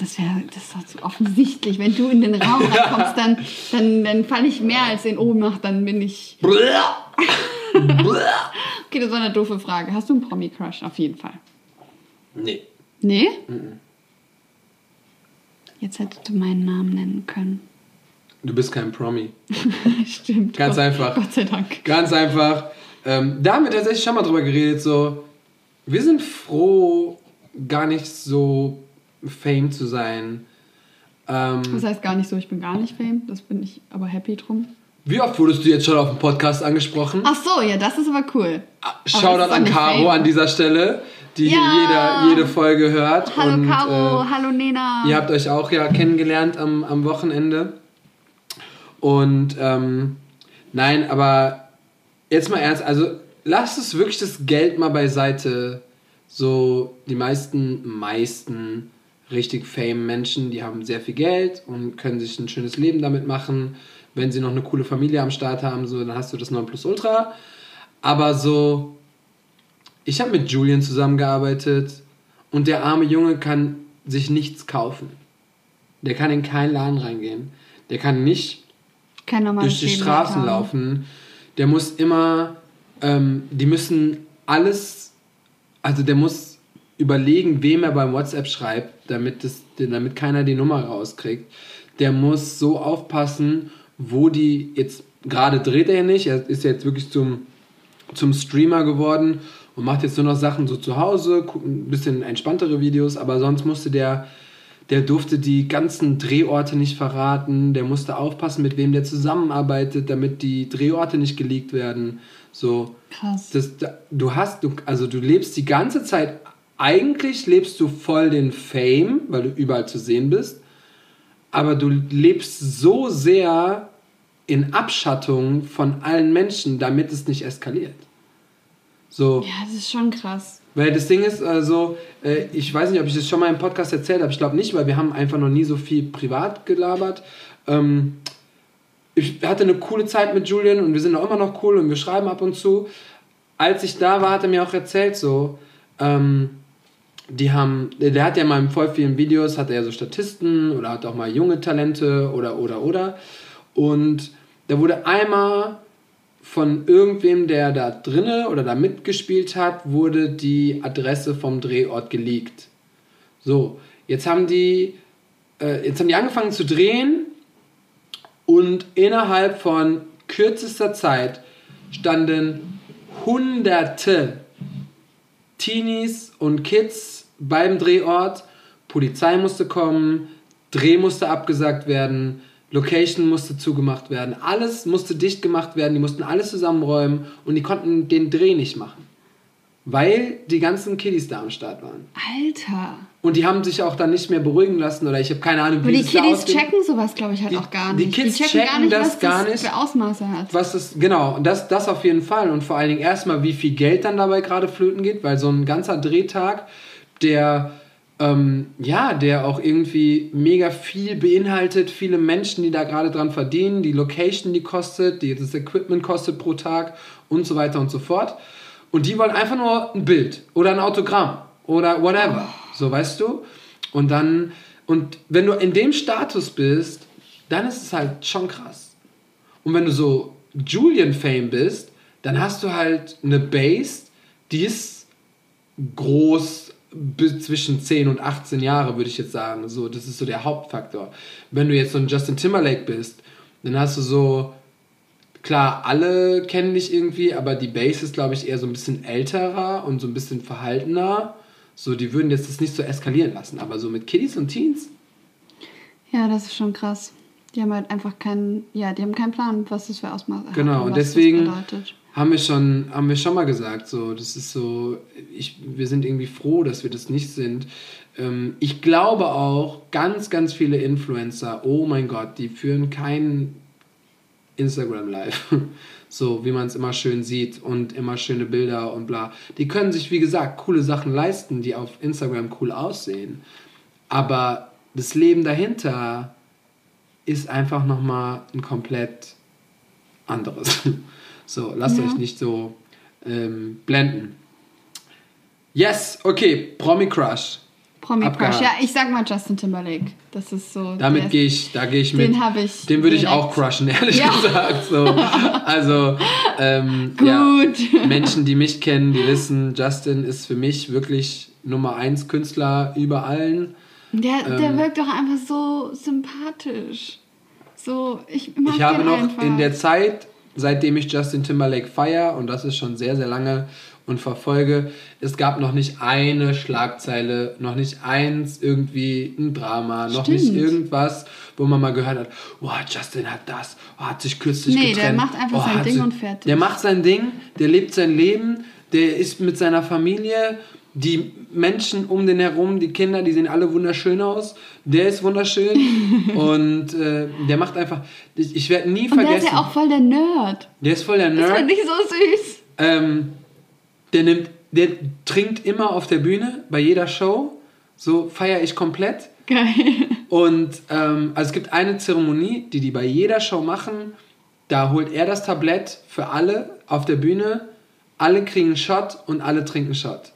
Das wäre das ist doch zu offensichtlich. Wenn du in den Raum reinkommst, dann, dann, dann falle ich mehr als in Ohnmacht, dann bin ich. okay, das war eine doofe Frage. Hast du einen Promi-Crush? Auf jeden Fall. Nee. Nee? Mhm. Jetzt hättest du meinen Namen nennen können. Du bist kein Promi. Stimmt. Ganz Gott, einfach. Gott sei Dank. Ganz einfach. Ähm, da haben wir tatsächlich schon mal drüber geredet. So, wir sind froh, gar nicht so Fame zu sein. Ähm, das heißt gar nicht so, ich bin gar nicht Fame. Das bin ich aber happy drum. Wie oft wurdest du jetzt schon auf dem Podcast angesprochen? Ach so, ja, das ist aber cool. Shoutout an Caro an dieser Stelle, die ja. jeder, jede Folge hört. Hallo und, Caro, äh, hallo Nena. Ihr habt euch auch ja kennengelernt am, am Wochenende. Und ähm, nein, aber jetzt mal ernst, also lasst es wirklich das Geld mal beiseite. So, die meisten, meisten richtig fame Menschen, die haben sehr viel Geld und können sich ein schönes Leben damit machen. Wenn sie noch eine coole Familie am Start haben, so, dann hast du das Nonplusultra. Aber so, ich habe mit Julian zusammengearbeitet und der arme Junge kann sich nichts kaufen. Der kann in keinen Laden reingehen. Der kann nicht durch die Straßen laufen. Der muss immer, ähm, die müssen alles, also der muss überlegen, wem er beim WhatsApp schreibt, damit, das, damit keiner die Nummer rauskriegt. Der muss so aufpassen, wo die jetzt, gerade dreht er nicht, er ist jetzt wirklich zum, zum Streamer geworden und macht jetzt nur noch Sachen so zu Hause, ein bisschen entspanntere Videos, aber sonst musste der der durfte die ganzen Drehorte nicht verraten, der musste aufpassen, mit wem der zusammenarbeitet, damit die Drehorte nicht geleakt werden. So. Krass. Das, du hast, du, also du lebst die ganze Zeit, eigentlich lebst du voll den Fame, weil du überall zu sehen bist, aber du lebst so sehr in Abschattung von allen Menschen, damit es nicht eskaliert. So. Ja, das ist schon krass. Weil das Ding ist, also, äh, ich weiß nicht, ob ich das schon mal im Podcast erzählt habe, ich glaube nicht, weil wir haben einfach noch nie so viel privat gelabert. Ähm, ich hatte eine coole Zeit mit Julian und wir sind auch immer noch cool und wir schreiben ab und zu. Als ich da war, hat er mir auch erzählt, so, ähm, die haben, der hat ja mal in voll vielen Videos, hat er ja so Statisten oder hat auch mal junge Talente oder, oder, oder. Und da wurde einmal von irgendwem, der da drinne oder da mitgespielt hat, wurde die Adresse vom Drehort geleakt. So, jetzt haben die, äh, jetzt haben die angefangen zu drehen und innerhalb von kürzester Zeit standen hunderte Teenies und Kids beim Drehort. Polizei musste kommen, Dreh musste abgesagt werden, Location musste zugemacht werden, alles musste dicht gemacht werden, die mussten alles zusammenräumen und die konnten den Dreh nicht machen. Weil die ganzen Kiddies da am Start waren. Alter. Und die haben sich auch dann nicht mehr beruhigen lassen oder ich habe keine Ahnung, wie Aber die Kiddies checken sowas, glaube ich, halt die, auch gar nicht. Die Kids die checken, checken gar nicht, das was gar das nicht. für Ausmaße hat. Was das, genau, das, das auf jeden Fall. Und vor allen Dingen erstmal, wie viel Geld dann dabei gerade flöten geht, weil so ein ganzer Drehtag, der, ähm, ja, der auch irgendwie mega viel beinhaltet, viele Menschen, die da gerade dran verdienen, die Location, die kostet, die, das Equipment kostet pro Tag und so weiter und so fort. Und die wollen einfach nur ein Bild oder ein Autogramm oder whatever. So, weißt du? Und dann, und wenn du in dem Status bist, dann ist es halt schon krass. Und wenn du so Julian-Fame bist, dann hast du halt eine Base, die ist groß zwischen 10 und 18 Jahre, würde ich jetzt sagen. So, das ist so der Hauptfaktor. Wenn du jetzt so ein Justin Timberlake bist, dann hast du so, klar, alle kennen dich irgendwie, aber die Base ist, glaube ich, eher so ein bisschen älterer und so ein bisschen verhaltener. So, die würden jetzt das nicht so eskalieren lassen, aber so mit Kiddies und Teens. Ja, das ist schon krass. Die haben halt einfach keinen, ja, die haben keinen Plan, was das für Ausmaße hat. Genau, und deswegen haben wir schon, haben wir schon mal gesagt, so, das ist so, ich, wir sind irgendwie froh, dass wir das nicht sind. Ähm, ich glaube auch, ganz, ganz viele Influencer, oh mein Gott, die führen kein Instagram Live. So, wie man es immer schön sieht und immer schöne Bilder und bla. Die können sich, wie gesagt, coole Sachen leisten, die auf Instagram cool aussehen. Aber das Leben dahinter ist einfach nochmal ein komplett anderes. So, lasst ja. euch nicht so ähm, blenden. Yes, okay, Promi Crush. Promi Abgehakt. Crush. Ja, ich sag mal Justin Timberlake. Das ist so. Damit gehe ich, da gehe ich mit. Den habe ich. Den würde ich auch crushen, ehrlich ja. gesagt. So. Also, ähm, Gut. Ja, Menschen, die mich kennen, die wissen, Justin ist für mich wirklich Nummer 1 Künstler über allen. Der, ähm, der wirkt doch einfach so sympathisch. So, ich mag Ich habe noch einfach. in der Zeit, seitdem ich Justin Timberlake feiere, und das ist schon sehr, sehr lange, und verfolge, es gab noch nicht eine Schlagzeile, noch nicht eins irgendwie ein Drama, noch Stimmt. nicht irgendwas, wo man mal gehört hat, oh, Justin hat das, oh, hat sich kürzlich nee, getrennt. Nee, der macht einfach oh, sein Ding und fertig. Der macht sein Ding, der lebt sein Leben, der ist mit seiner Familie, die Menschen um den herum, die Kinder, die sehen alle wunderschön aus. Der ist wunderschön und äh, der macht einfach. Ich, ich werde nie vergessen. Und der ist ja auch voll der Nerd. Der ist voll der Nerd. Das finde ich so süß. Ähm, der nimmt, der trinkt immer auf der Bühne bei jeder Show. So feiere ich komplett. Geil. Und ähm, also es gibt eine Zeremonie, die die bei jeder Show machen. Da holt er das Tablett für alle auf der Bühne. Alle kriegen einen Shot und alle trinken Shot.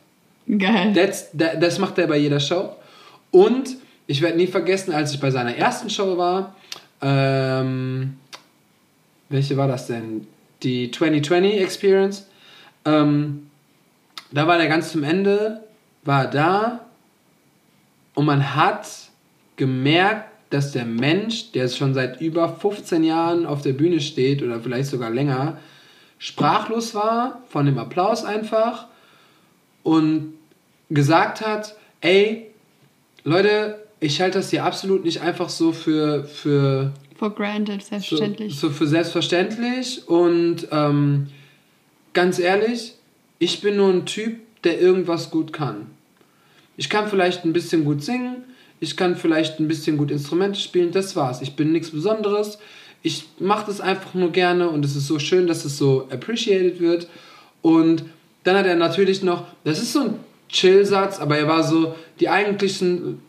Geil. Das, das macht er bei jeder Show. Und ich werde nie vergessen, als ich bei seiner ersten Show war, ähm, welche war das denn? Die 2020 Experience. Ähm, da war der ganz zum Ende, war da und man hat gemerkt, dass der Mensch, der schon seit über 15 Jahren auf der Bühne steht oder vielleicht sogar länger, sprachlos war von dem Applaus einfach und gesagt hat, ey, Leute, ich halte das hier absolut nicht einfach so für... für For granted, selbstverständlich. So, so für selbstverständlich und ähm, ganz ehrlich, ich bin nur ein Typ, der irgendwas gut kann. Ich kann vielleicht ein bisschen gut singen, ich kann vielleicht ein bisschen gut Instrumente spielen, das war's. Ich bin nichts Besonderes. Ich mache das einfach nur gerne und es ist so schön, dass es so appreciated wird. Und dann hat er natürlich noch, das ist so ein Chill-Satz, aber er war so, die eigentlichen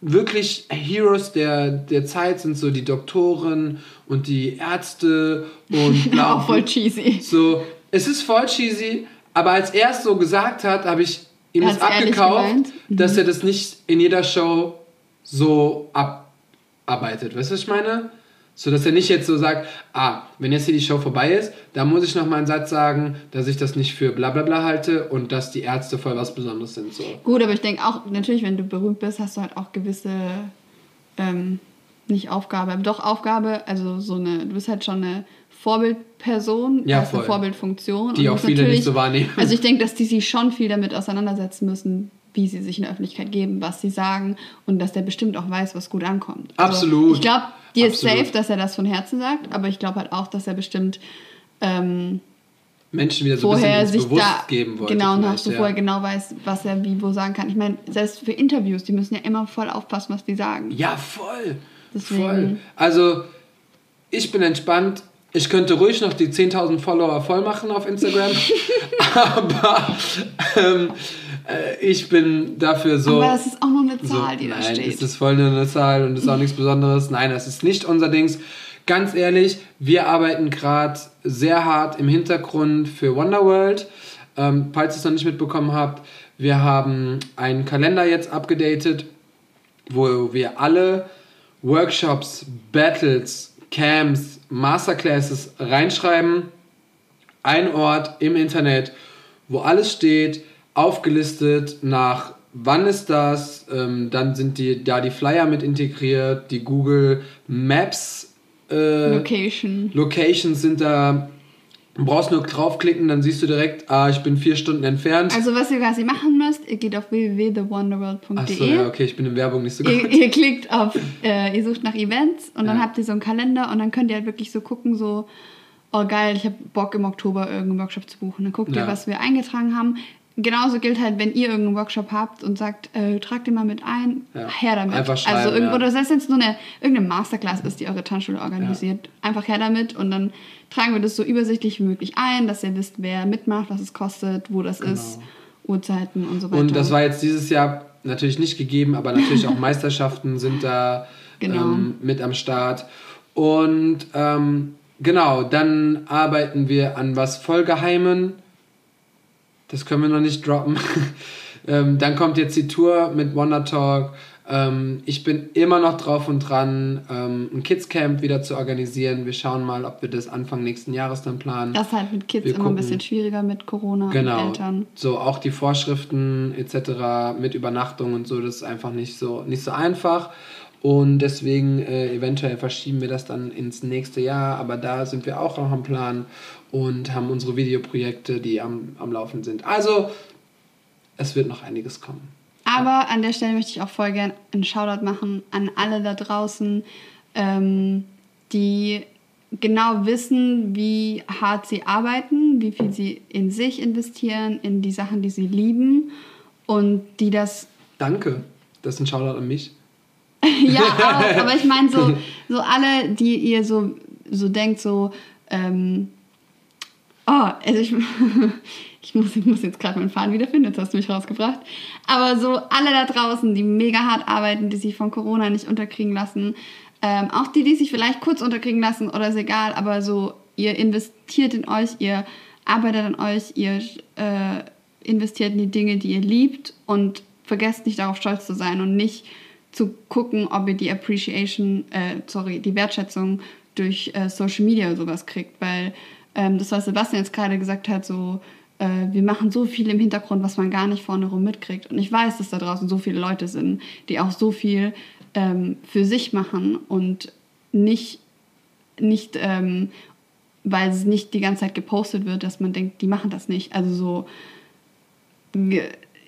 wirklich Heroes der, der Zeit sind so die Doktoren und die Ärzte und bla. Auch voll cheesy. So, es ist voll cheesy, aber als er es so gesagt hat, habe ich ihm das abgekauft, mhm. dass er das nicht in jeder Show so abarbeitet. Weißt du, was ich meine? So dass er nicht jetzt so sagt, ah, wenn jetzt hier die Show vorbei ist, dann muss ich noch mal einen Satz sagen, dass ich das nicht für bla bla bla halte und dass die Ärzte voll was Besonderes sind. So. Gut, aber ich denke auch, natürlich, wenn du berühmt bist, hast du halt auch gewisse, ähm, nicht Aufgabe, aber doch Aufgabe, also so eine, du bist halt schon eine Vorbildperson, ja, hast eine Vorbildfunktion. Die auch viele nicht so wahrnehmen. Also ich denke, dass die sich schon viel damit auseinandersetzen müssen, wie sie sich in der Öffentlichkeit geben, was sie sagen und dass der bestimmt auch weiß, was gut ankommt. Also Absolut. Ich glaube, dir ist safe, dass er das von Herzen sagt, aber ich glaube halt auch, dass er bestimmt ähm, Menschen wieder so vorher ein bisschen sich da, geben wollte. Genau, und auch so ja. vorher genau weiß, was er wie wo sagen kann. Ich meine, selbst für Interviews, die müssen ja immer voll aufpassen, was die sagen. Ja, voll. Deswegen. Voll. Also, ich bin entspannt. Ich könnte ruhig noch die 10.000 Follower voll machen auf Instagram. aber ähm, äh, ich bin dafür so. Aber das ist auch nur eine Zahl, so, die da nein, steht. Nein, es ist voll nur eine Zahl und es ist auch nichts Besonderes. Nein, das ist nicht unser Dings. Ganz ehrlich, wir arbeiten gerade sehr hart im Hintergrund für Wonderworld. Ähm, falls ihr es noch nicht mitbekommen habt, wir haben einen Kalender jetzt abgedatet, wo wir alle Workshops, Battles, Camps, Masterclasses reinschreiben. Ein Ort im Internet, wo alles steht, aufgelistet nach wann ist das, ähm, dann sind die, da die Flyer mit integriert, die Google Maps äh, Location. Locations sind da Du brauchst nur draufklicken, dann siehst du direkt, ah, ich bin vier Stunden entfernt. Also was ihr quasi machen müsst, ihr geht auf www.thewonderworld.de. Achso, ja, okay, ich bin in Werbung nicht so gut. Ihr, ihr klickt auf, äh, ihr sucht nach Events und ja. dann habt ihr so einen Kalender und dann könnt ihr halt wirklich so gucken, so, oh geil, ich habe Bock im Oktober irgendeinen Workshop zu buchen. Dann guckt ja. ihr, was wir eingetragen haben genauso gilt halt, wenn ihr irgendeinen Workshop habt und sagt, äh, tragt den mal mit ein, ja. her damit. Einfach also schreiben, also irgendwo, ja. oder selbst wenn es nur eine, irgendeine Masterclass ist, die eure Tanzschule organisiert, ja. einfach her damit und dann tragen wir das so übersichtlich wie möglich ein, dass ihr wisst, wer mitmacht, was es kostet, wo das genau. ist, Uhrzeiten und so weiter. Und das war jetzt dieses Jahr natürlich nicht gegeben, aber natürlich auch Meisterschaften sind da genau. ähm, mit am Start. Und ähm, genau, dann arbeiten wir an was Vollgeheimen das können wir noch nicht droppen. ähm, dann kommt jetzt die Tour mit Wonder Talk. Ähm, ich bin immer noch drauf und dran, ähm, ein Kids Camp wieder zu organisieren. Wir schauen mal, ob wir das Anfang nächsten Jahres dann planen. Das ist halt mit Kids wir immer gucken. ein bisschen schwieriger mit Corona genau. und Eltern. So auch die Vorschriften etc. mit Übernachtung und so, das ist einfach nicht so, nicht so einfach. Und deswegen äh, eventuell verschieben wir das dann ins nächste Jahr, aber da sind wir auch noch am Plan und haben unsere Videoprojekte, die am, am Laufen sind. Also, es wird noch einiges kommen. Aber an der Stelle möchte ich auch voll gerne einen Shoutout machen an alle da draußen, ähm, die genau wissen, wie hart sie arbeiten, wie viel sie in sich investieren, in die Sachen, die sie lieben und die das. Danke, das ist ein Shoutout an mich. ja, auch, aber ich meine so, so alle, die ihr so, so denkt, so, ähm, Oh, also ich, ich, muss, ich muss jetzt gerade meinen Faden wiederfinden, jetzt hast du mich rausgebracht. Aber so alle da draußen, die mega hart arbeiten, die sich von Corona nicht unterkriegen lassen, ähm, auch die, die sich vielleicht kurz unterkriegen lassen oder ist egal, aber so, ihr investiert in euch, ihr arbeitet an euch, ihr äh, investiert in die Dinge, die ihr liebt und vergesst nicht darauf stolz zu sein und nicht zu gucken, ob ihr die Appreciation, äh, sorry, die Wertschätzung durch äh, Social Media oder sowas kriegt, weil ähm, das, was Sebastian jetzt gerade gesagt hat, so, äh, wir machen so viel im Hintergrund, was man gar nicht vorne rum mitkriegt. Und ich weiß, dass da draußen so viele Leute sind, die auch so viel ähm, für sich machen und nicht, nicht ähm, weil es nicht die ganze Zeit gepostet wird, dass man denkt, die machen das nicht. Also so,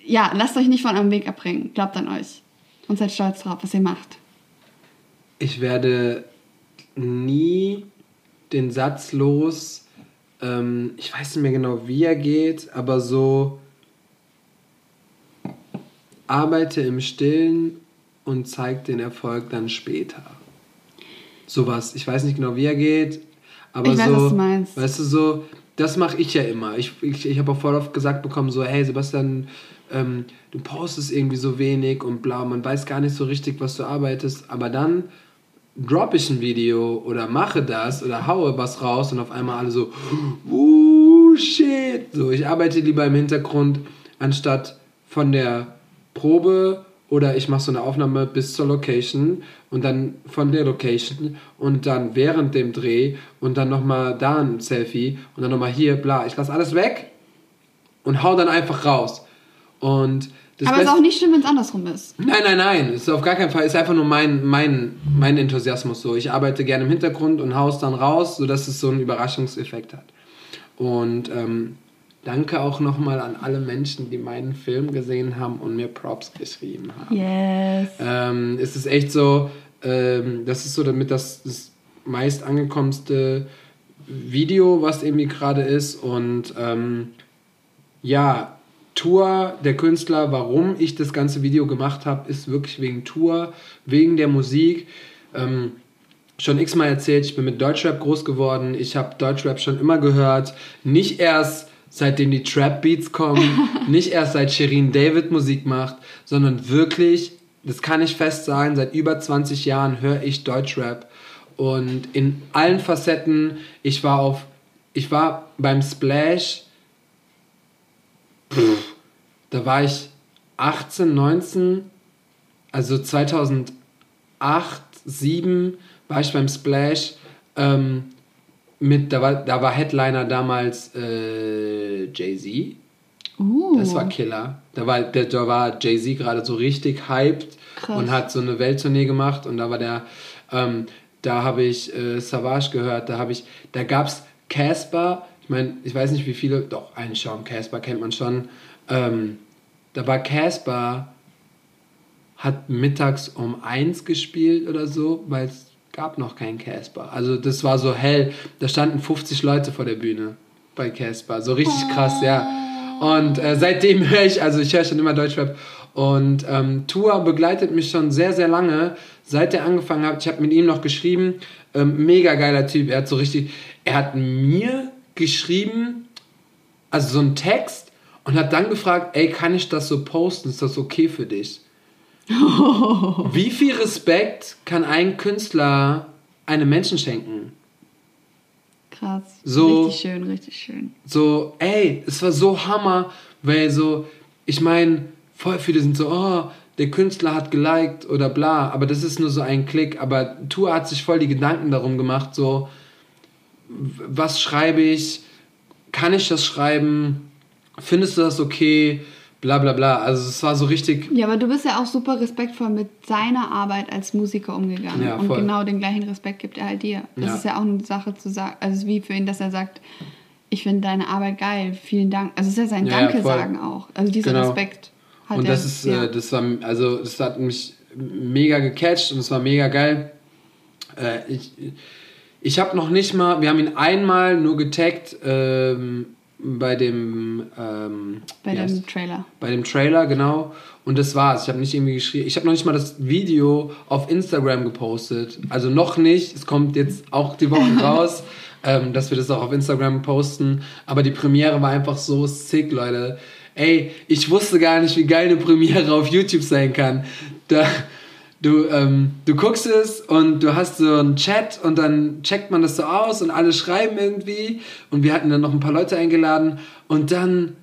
ja, lasst euch nicht von eurem Weg abbringen. Glaubt an euch und seid stolz drauf, was ihr macht. Ich werde nie den Satz los, ähm, ich weiß nicht mehr genau, wie er geht, aber so arbeite im Stillen und zeig den Erfolg dann später. Sowas. Ich weiß nicht genau, wie er geht, aber ich weiß, so, was du meinst. weißt du, so, das mache ich ja immer. Ich, ich, ich habe auch voll oft gesagt bekommen, so, hey Sebastian, ähm, du postest irgendwie so wenig und bla, man weiß gar nicht so richtig, was du arbeitest, aber dann droppe ich ein Video oder mache das oder haue was raus und auf einmal alle so, uh, shit. So, ich arbeite lieber im Hintergrund, anstatt von der Probe oder ich mache so eine Aufnahme bis zur Location und dann von der Location und dann während dem Dreh und dann nochmal da ein Selfie und dann nochmal hier, bla. Ich lasse alles weg und hau dann einfach raus. Und das Aber es ist auch nicht schlimm, wenn es andersrum ist. Nein, nein, nein. Es ist auf gar keinen Fall. Es ist einfach nur mein, mein, mein Enthusiasmus so. Ich arbeite gerne im Hintergrund und haus dann raus, sodass es so einen Überraschungseffekt hat. Und ähm, danke auch nochmal an alle Menschen, die meinen Film gesehen haben und mir Props geschrieben haben. Yes. Ähm, es ist echt so, ähm, das ist so damit das, das meist angekommenste Video, was irgendwie gerade ist. Und ähm, ja, Tour, der Künstler, warum ich das ganze Video gemacht habe, ist wirklich wegen Tour, wegen der Musik. Ähm, schon x-mal erzählt, ich bin mit Deutschrap groß geworden. Ich habe Deutschrap schon immer gehört. Nicht erst seitdem die Trap Beats kommen, nicht erst seit Shirin David Musik macht, sondern wirklich, das kann ich fest sagen, seit über 20 Jahren höre ich Deutschrap. Und in allen Facetten, ich war auf, ich war beim Splash, pff, da war ich 18, 19, also 2008, 2007 war ich beim Splash. Ähm, mit, da war, da war Headliner damals äh, Jay-Z. Uh. Das war Killer. Da war, der, da war Jay-Z gerade so richtig hyped Krass. und hat so eine Welttournee gemacht und da war der, ähm, da habe ich äh, Savage gehört, da habe ich, da gab es Casper, ich meine, ich weiß nicht wie viele, doch, einen Schaum, Casper kennt man schon. Ähm, da war Casper, hat mittags um eins gespielt oder so, weil es gab noch keinen Casper. Also das war so hell. Da standen 50 Leute vor der Bühne bei Casper. So richtig krass, ja. Und äh, seitdem höre ich, also ich höre schon immer Deutschrap. Und ähm, Tour begleitet mich schon sehr, sehr lange. Seit er angefangen hat, ich habe mit ihm noch geschrieben. Ähm, mega geiler Typ. Er hat so richtig, er hat mir geschrieben, also so einen Text und hat dann gefragt, ey, kann ich das so posten? Ist das okay für dich? Wie viel Respekt kann ein Künstler einem Menschen schenken? Krass. So, richtig schön, richtig schön. So, ey, es war so Hammer, weil so, ich meine, voll viele sind so, oh, der Künstler hat geliked oder bla, aber das ist nur so ein Klick. Aber Tour hat sich voll die Gedanken darum gemacht, so, was schreibe ich? Kann ich das schreiben? Findest du das okay? bla bla bla. Also es war so richtig. Ja, aber du bist ja auch super respektvoll mit seiner Arbeit als Musiker umgegangen. Ja, und genau den gleichen Respekt gibt er halt dir. Das ja. ist ja auch eine Sache zu sagen, also wie für ihn, dass er sagt, ich finde deine Arbeit geil, vielen Dank. Also es ist ja sein ja, Danke sagen auch. Also dieser genau. Respekt hat Und das ist, äh, das war, also das hat mich mega gecatcht und es war mega geil. Äh, ich ich habe noch nicht mal, wir haben ihn einmal nur getaggt, ähm, bei dem ähm, bei dem heißt, Trailer. Bei dem Trailer, genau. Und das war's. Ich habe nicht irgendwie geschrieben. Ich habe noch nicht mal das Video auf Instagram gepostet. Also noch nicht. Es kommt jetzt auch die Woche raus, ähm, dass wir das auch auf Instagram posten. Aber die Premiere war einfach so sick, Leute. Ey, ich wusste gar nicht, wie geil eine Premiere auf YouTube sein kann. Da, du, ähm, du guckst es und du hast so einen Chat und dann checkt man das so aus und alle schreiben irgendwie. Und wir hatten dann noch ein paar Leute eingeladen. Und dann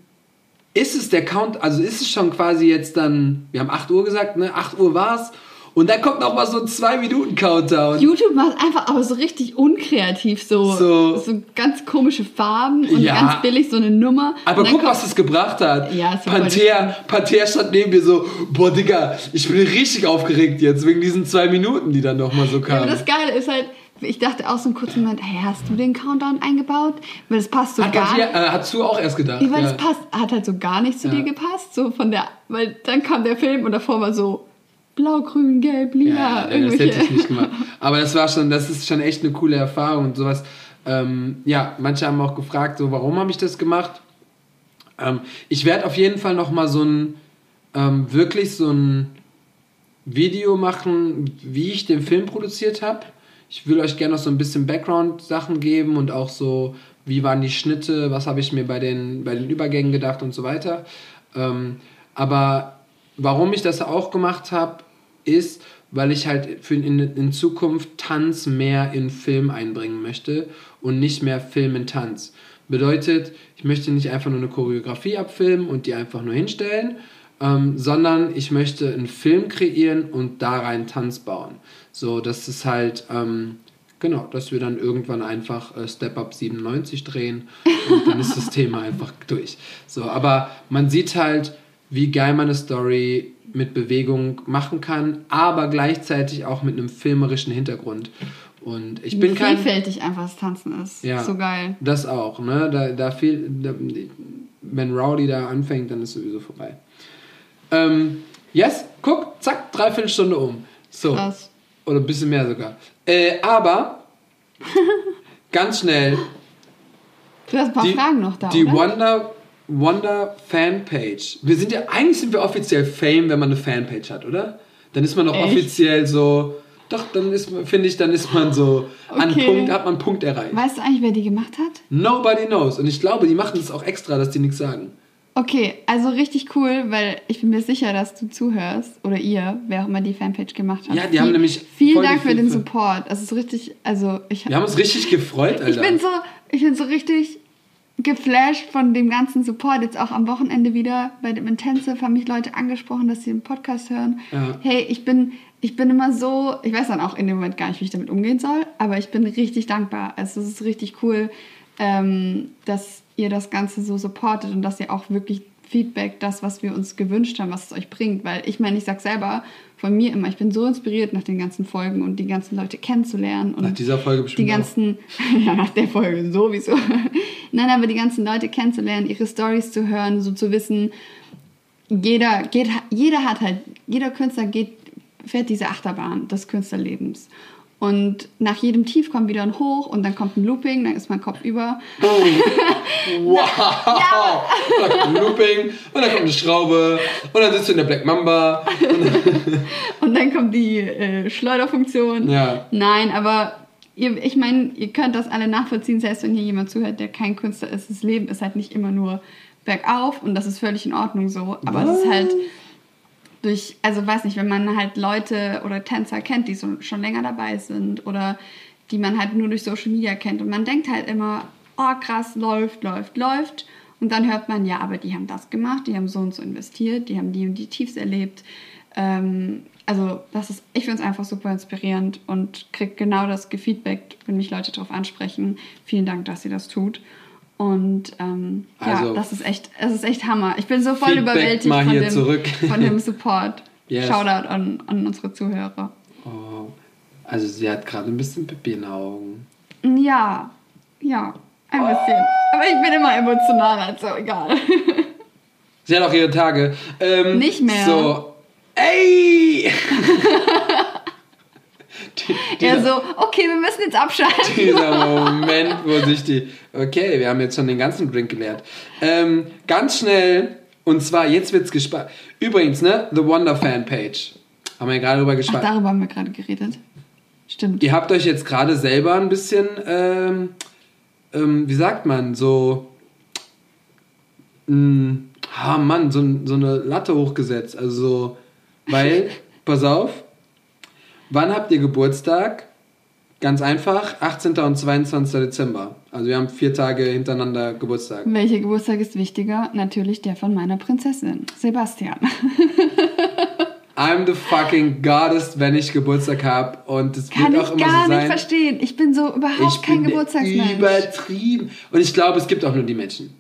ist es der Count, also ist es schon quasi jetzt dann, wir haben 8 Uhr gesagt, ne? 8 Uhr war's und dann kommt noch mal so ein 2-Minuten-Countdown. YouTube macht einfach aber so richtig unkreativ, so, so, so ganz komische Farben und ja. ganz billig so eine Nummer. Aber guck, was es gebracht hat. Ja, Panther, Panther stand neben mir so, boah, Digga, ich bin richtig aufgeregt jetzt wegen diesen zwei Minuten, die dann noch mal so kamen. Ja, das Geile ist halt, ich dachte auch so einen kurzen Moment, hey, hast du den Countdown eingebaut? Weil das passt so hat gar nicht. Äh, hast du auch erst gedacht? Weil ja. das passt, hat halt so gar nicht zu ja. dir gepasst, so von der, weil dann kam der Film und davor war so, blau, grün, gelb, lila. Ja, das hätte ich nicht gemacht. Aber das war schon, das ist schon echt eine coole Erfahrung und sowas. Ähm, ja, manche haben auch gefragt, so, warum habe ich das gemacht? Ähm, ich werde auf jeden Fall noch mal so ein, ähm, wirklich so ein Video machen, wie ich den Film produziert habe. Ich will euch gerne noch so ein bisschen Background-Sachen geben und auch so, wie waren die Schnitte, was habe ich mir bei den, bei den Übergängen gedacht und so weiter. Ähm, aber warum ich das auch gemacht habe, ist, weil ich halt für in, in Zukunft Tanz mehr in Film einbringen möchte und nicht mehr Film in Tanz. Bedeutet, ich möchte nicht einfach nur eine Choreografie abfilmen und die einfach nur hinstellen, ähm, sondern ich möchte einen Film kreieren und da rein Tanz bauen. So, das ist halt, ähm, genau, dass wir dann irgendwann einfach äh, Step Up 97 drehen und dann ist das Thema einfach durch. So, aber man sieht halt, wie geil man eine Story mit Bewegung machen kann, aber gleichzeitig auch mit einem filmerischen Hintergrund. Und ich Wie bin kein. vielfältig einfach das Tanzen ist. Ja, so geil. Das auch, ne? Da, da viel, da, wenn Rowdy da anfängt, dann ist sowieso vorbei. Ähm, yes, guck, zack, dreiviertel Stunde um. So. Krass. Oder ein bisschen mehr sogar. Äh, aber ganz schnell. Du hast ein paar die, Fragen noch da. Die oder? Wonder, Wonder Fanpage. Wir sind ja, eigentlich sind wir offiziell Fame, wenn man eine Fanpage hat, oder? Dann ist man auch Echt? offiziell so. Doch, dann ist finde ich, dann ist man so okay. an Punkt, hat man einen Punkt erreicht. Weißt du eigentlich, wer die gemacht hat? Nobody knows. Und ich glaube, die machen es auch extra, dass die nichts sagen. Okay, also richtig cool, weil ich bin mir sicher, dass du zuhörst oder ihr, wer auch immer die Fanpage gemacht hat. Ja, die Viel, haben nämlich. Vielen Dank für den Support. Es ist richtig, also ich. Wir haben uns richtig gefreut, Alter. Ich bin so, ich bin so richtig geflasht von dem ganzen Support. Jetzt auch am Wochenende wieder bei dem Intensive haben mich Leute angesprochen, dass sie den Podcast hören. Ja. Hey, ich bin, ich bin immer so, ich weiß dann auch in dem Moment gar nicht, wie ich damit umgehen soll, aber ich bin richtig dankbar. Also es ist richtig cool, ähm, dass ihr das Ganze so supportet und dass ihr auch wirklich Feedback, das, was wir uns gewünscht haben, was es euch bringt. Weil ich meine, ich sag selber von mir immer, ich bin so inspiriert nach den ganzen Folgen und die ganzen Leute kennenzulernen. Und nach dieser Folge bestimmt Die ganzen, ja, nach der Folge sowieso. Nein, aber die ganzen Leute kennenzulernen, ihre Stories zu hören, so zu wissen, jeder, geht, jeder hat halt, jeder Künstler geht, fährt diese Achterbahn des Künstlerlebens. Und nach jedem Tief kommt wieder ein Hoch und dann kommt ein Looping, dann ist mein Kopf über. Oh. wow! ja. Dann kommt ein Looping und dann kommt eine Schraube und dann sitzt du in der Black Mamba. und dann kommt die äh, Schleuderfunktion. Ja. Nein, aber ihr, ich meine, ihr könnt das alle nachvollziehen, selbst wenn hier jemand zuhört, der kein Künstler ist. Das Leben ist halt nicht immer nur bergauf und das ist völlig in Ordnung so. Aber Was? es ist halt durch, also weiß nicht, wenn man halt Leute oder Tänzer kennt, die so schon länger dabei sind oder die man halt nur durch Social Media kennt und man denkt halt immer, oh krass, läuft, läuft, läuft und dann hört man, ja, aber die haben das gemacht, die haben so und so investiert, die haben die und die Tiefs erlebt. Ähm, also das ist, ich finde es einfach super inspirierend und kriege genau das Feedback, wenn mich Leute darauf ansprechen. Vielen Dank, dass ihr das tut. Und ähm, also, ja, das ist echt, es ist echt Hammer. Ich bin so voll Feedback überwältigt von dem, zurück. von dem Support. yes. Shoutout an, an unsere Zuhörer. Oh, also sie hat gerade ein bisschen Pipi in den Augen. Ja, ja, ein bisschen. Aber ich bin immer emotional, also egal. sie hat auch ihre Tage. Ähm, Nicht mehr. So, ey! er so, okay, wir müssen jetzt abschalten. Dieser Moment, wo sich die, okay, wir haben jetzt schon den ganzen Drink geleert. Ähm, ganz schnell, und zwar, jetzt wird's gespannt. Übrigens, ne, The Wonder Fanpage. Haben wir ja gerade drüber gespannt. Ach, darüber haben wir gerade geredet. Stimmt. Ihr habt euch jetzt gerade selber ein bisschen, ähm, ähm, wie sagt man, so, mh, ah Mann, so, so eine Latte hochgesetzt. Also so, weil, pass auf, Wann habt ihr Geburtstag? Ganz einfach, 18. und 22. Dezember. Also wir haben vier Tage hintereinander Geburtstag. Welcher Geburtstag ist wichtiger? Natürlich der von meiner Prinzessin, Sebastian. I'm the fucking goddess, wenn ich Geburtstag habe. Und es wird auch immer so sein. Kann ich gar nicht verstehen. Ich bin so überhaupt ich kein Geburtstagsmensch. Übertrieben. Und ich glaube, es gibt auch nur die Menschen.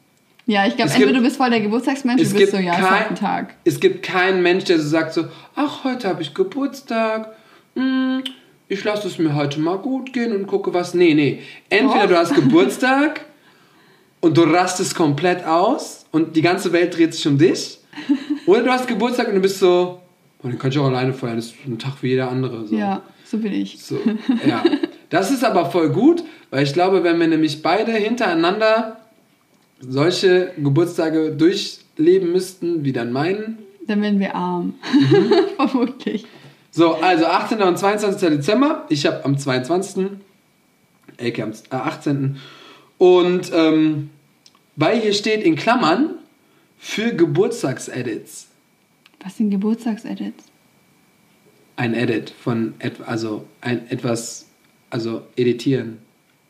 Ja, ich glaube, entweder gibt, du bist voll der Geburtstagsmensch, oder du bist so, ja, kein, Tag. Es gibt keinen Mensch, der so sagt so, ach, heute habe ich Geburtstag hm, ich lasse es mir heute mal gut gehen und gucke was. Nee, nee. Entweder oh. du hast Geburtstag und du rastest komplett aus und die ganze Welt dreht sich um dich. Oder du hast Geburtstag und du bist so, oh, den kann ich auch alleine feiern, das ist ein Tag wie jeder andere. So. Ja, so bin ich. So, ja. Das ist aber voll gut, weil ich glaube, wenn wir nämlich beide hintereinander solche Geburtstage durchleben müssten, wie dann meinen, dann wären wir arm. Mhm. Vermutlich. So, also 18. und 22. Dezember. Ich habe am 22. AK am 18. Äh, und ähm, weil hier steht in Klammern für Geburtstagsedits. Was sind Geburtstagsedits? Ein Edit von, also ein etwas, also editieren.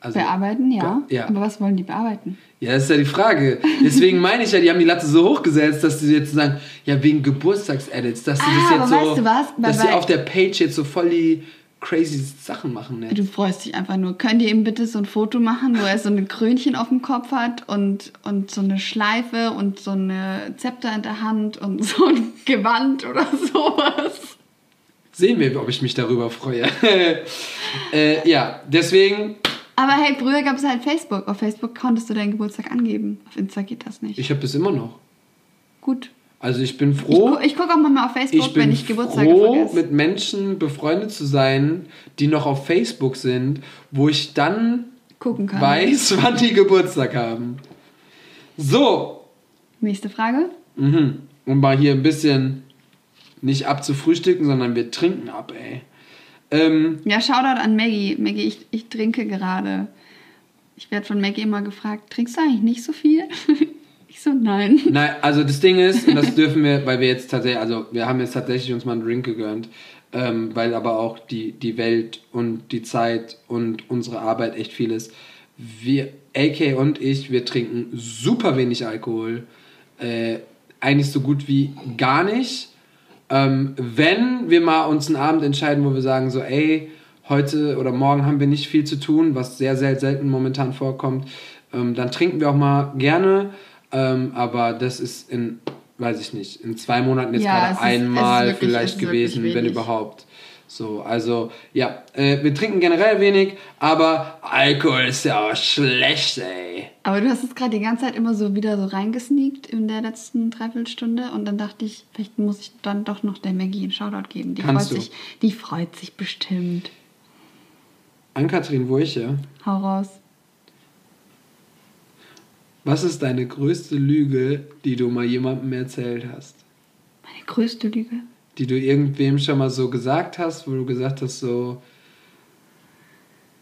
Also, bearbeiten, ja. ja. Aber was wollen die bearbeiten? Ja, das ist ja die Frage. Deswegen meine ich ja, die haben die Latte so hochgesetzt, dass sie jetzt sagen, ja, wegen Geburtstagsedits, dass sie ah, das jetzt so, weißt du was? dass sie auf der Page jetzt so voll die crazy Sachen machen. Ne? Du freust dich einfach nur. Könnt ihr ihm bitte so ein Foto machen, wo er so ein Krönchen auf dem Kopf hat und, und so eine Schleife und so eine Zepter in der Hand und so ein Gewand oder sowas? Sehen wir, ob ich mich darüber freue. äh, ja, deswegen aber hey, früher gab es halt Facebook. Auf Facebook konntest du deinen Geburtstag angeben. Auf Insta geht das nicht. Ich habe das immer noch. Gut. Also ich bin froh. Ich, gu ich gucke auch mal auf Facebook, ich wenn ich Geburtstage froh, vergesse. mit Menschen befreundet zu sein, die noch auf Facebook sind, wo ich dann gucken kann. Weiß, wann die Geburtstag haben. So. Nächste Frage. Mhm. Um mal hier ein bisschen nicht abzufrühstücken, sondern wir trinken ab, ey. Ähm, ja, Shoutout an Maggie. Maggie, ich, ich trinke gerade. Ich werde von Maggie immer gefragt, trinkst du eigentlich nicht so viel? ich so, nein. Nein, also das Ding ist, und das dürfen wir, weil wir jetzt tatsächlich, also wir haben jetzt tatsächlich uns mal einen Drink gegönnt, ähm, weil aber auch die, die Welt und die Zeit und unsere Arbeit echt viel ist. Wir, AK und ich, wir trinken super wenig Alkohol. Äh, eigentlich so gut wie gar nicht. Ähm, wenn wir mal uns einen Abend entscheiden, wo wir sagen, so, ey, heute oder morgen haben wir nicht viel zu tun, was sehr, sehr selten momentan vorkommt, ähm, dann trinken wir auch mal gerne. Ähm, aber das ist in, weiß ich nicht, in zwei Monaten jetzt ja, gerade einmal wirklich, vielleicht gewesen, wenn überhaupt. So, also ja, äh, wir trinken generell wenig, aber Alkohol ist ja auch schlecht, ey. Aber du hast es gerade die ganze Zeit immer so wieder so reingesneakt in der letzten Dreiviertelstunde und dann dachte ich, vielleicht muss ich dann doch noch der Maggie einen Shoutout geben. Die Kannst freut du? sich, die freut sich bestimmt. An Kathrin Wurche. Hau raus. Was ist deine größte Lüge, die du mal jemandem erzählt hast? Meine größte Lüge? Die du irgendwem schon mal so gesagt hast, wo du gesagt hast, so,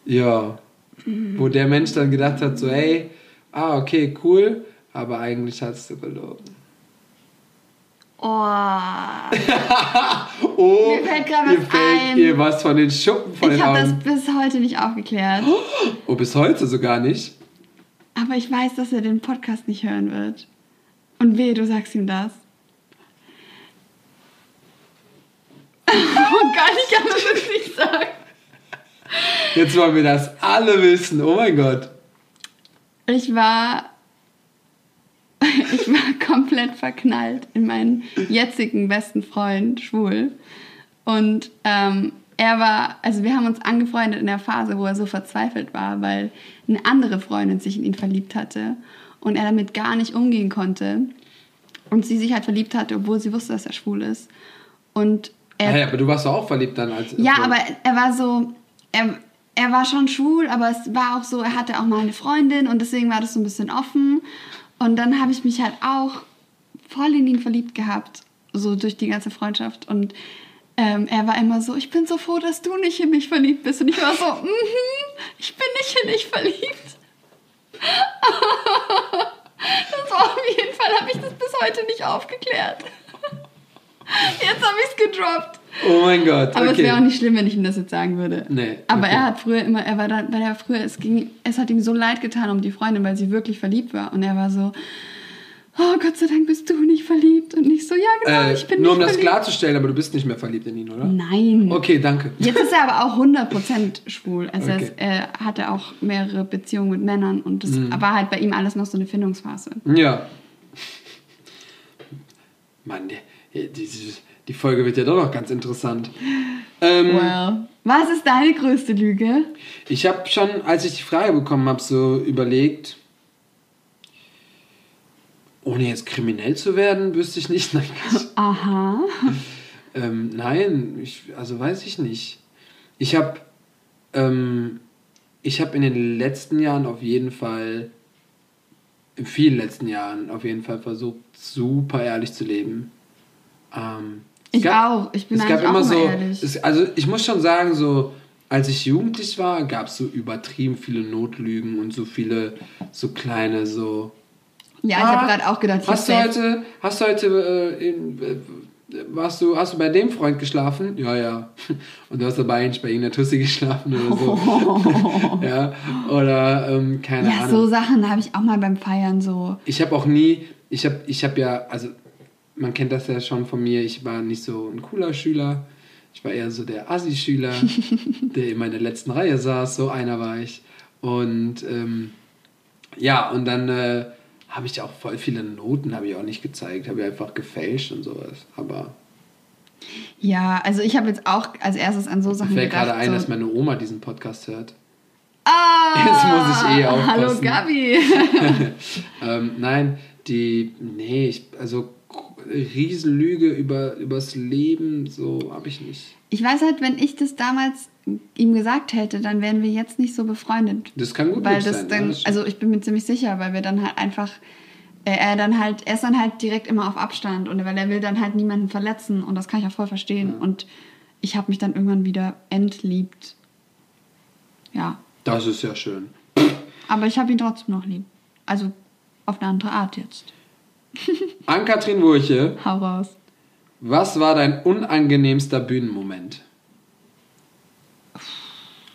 ja, mhm. wo der Mensch dann gedacht hat, so, hey, ah, okay, cool, aber eigentlich hast du gelogen. Oh. oh. Mir fällt gerade was fällt ein. Ihr was von den Schuppen von ich den Augen. Ich habe das bis heute nicht aufgeklärt. Oh, bis heute sogar nicht? Aber ich weiß, dass er den Podcast nicht hören wird. Und weh, du sagst ihm das. Oh Gott, ich kann das jetzt nicht sagen. Jetzt wollen wir das alle wissen. Oh mein Gott. Ich war. Ich war komplett verknallt in meinen jetzigen besten Freund, schwul. Und ähm, er war, also wir haben uns angefreundet in der Phase, wo er so verzweifelt war, weil eine andere Freundin sich in ihn verliebt hatte und er damit gar nicht umgehen konnte. Und sie sich halt verliebt hatte, obwohl sie wusste, dass er schwul ist. Und er, hey, aber du warst doch auch verliebt dann als. Ja, aber er war so. Er, er war schon schwul, aber es war auch so, er hatte auch mal eine Freundin und deswegen war das so ein bisschen offen. Und dann habe ich mich halt auch voll in ihn verliebt gehabt, so durch die ganze Freundschaft. Und ähm, er war immer so, ich bin so froh, dass du nicht in mich verliebt bist. Und ich war so, mm -hmm, ich bin nicht in dich verliebt. das war auf jeden Fall, habe ich das bis heute nicht aufgeklärt. Jetzt habe ich es gedroppt. Oh mein Gott. Aber okay. es wäre auch nicht schlimm, wenn ich ihm das jetzt sagen würde. Nee. Aber okay. er hat früher immer, er war da, weil er früher, es ging, es hat ihm so leid getan um die Freundin, weil sie wirklich verliebt war. Und er war so, oh Gott sei Dank bist du nicht verliebt. Und nicht so, ja genau, äh, ich bin Nur um verliebt. das klarzustellen, aber du bist nicht mehr verliebt in ihn, oder? Nein. Okay, danke. Jetzt ist er aber auch 100% schwul. Also okay. er, er, hatte auch mehrere Beziehungen mit Männern und das mhm. war halt bei ihm alles noch so eine Findungsphase. Ja. Mann, der die, die Folge wird ja doch noch ganz interessant. Ähm, well. Was ist deine größte Lüge? Ich habe schon, als ich die Frage bekommen habe, so überlegt, ohne jetzt kriminell zu werden, wüsste ich nicht. Nein. Aha. ähm, nein, ich, also weiß ich nicht. Ich habe ähm, ich habe in den letzten Jahren auf jeden Fall, in vielen letzten Jahren auf jeden Fall versucht, super ehrlich zu leben. Ähm, ich gab, auch. Ich bin es gab immer so. Es, also ich muss schon sagen, so als ich jugendlich war, gab es so übertrieben viele Notlügen und so viele so kleine so. Ja, ich ah, habe gerade auch gedacht. Hast du heute, hast du heute, äh, in, äh, warst du, hast du bei dem Freund geschlafen? Ja, ja. Und du hast dabei eigentlich bei irgendeiner Tussi geschlafen oder so. Oh. ja, oder ähm, keine ja, Ahnung. Ja, so Sachen habe ich auch mal beim Feiern so. Ich habe auch nie, ich habe, ich habe ja, also man kennt das ja schon von mir, ich war nicht so ein cooler Schüler. Ich war eher so der Assi-Schüler, der immer in der letzten Reihe saß. So einer war ich. Und ähm, ja, und dann äh, habe ich auch voll viele Noten, habe ich auch nicht gezeigt, habe ich einfach gefälscht und sowas. Aber. Ja, also ich habe jetzt auch als erstes an so Sachen Mir fällt gerade ein, so dass meine Oma diesen Podcast hört. Ah! Jetzt muss ich eh aufpassen. Hallo Gabi! ähm, nein, die. Nee, ich, also Riesenlüge über übers Leben, so habe ich nicht. Ich weiß halt, wenn ich das damals ihm gesagt hätte, dann wären wir jetzt nicht so befreundet. Das kann gut weil das sein. Dann, also ich bin mir ziemlich sicher, weil wir dann halt einfach äh, er dann halt er ist dann halt direkt immer auf Abstand und weil er will dann halt niemanden verletzen und das kann ich auch voll verstehen ja. und ich habe mich dann irgendwann wieder entliebt. Ja. Das ist ja schön. Aber ich habe ihn trotzdem noch lieb. Also auf eine andere Art jetzt. Ann-Kathrin Wurche. Hau raus. Was war dein unangenehmster Bühnenmoment?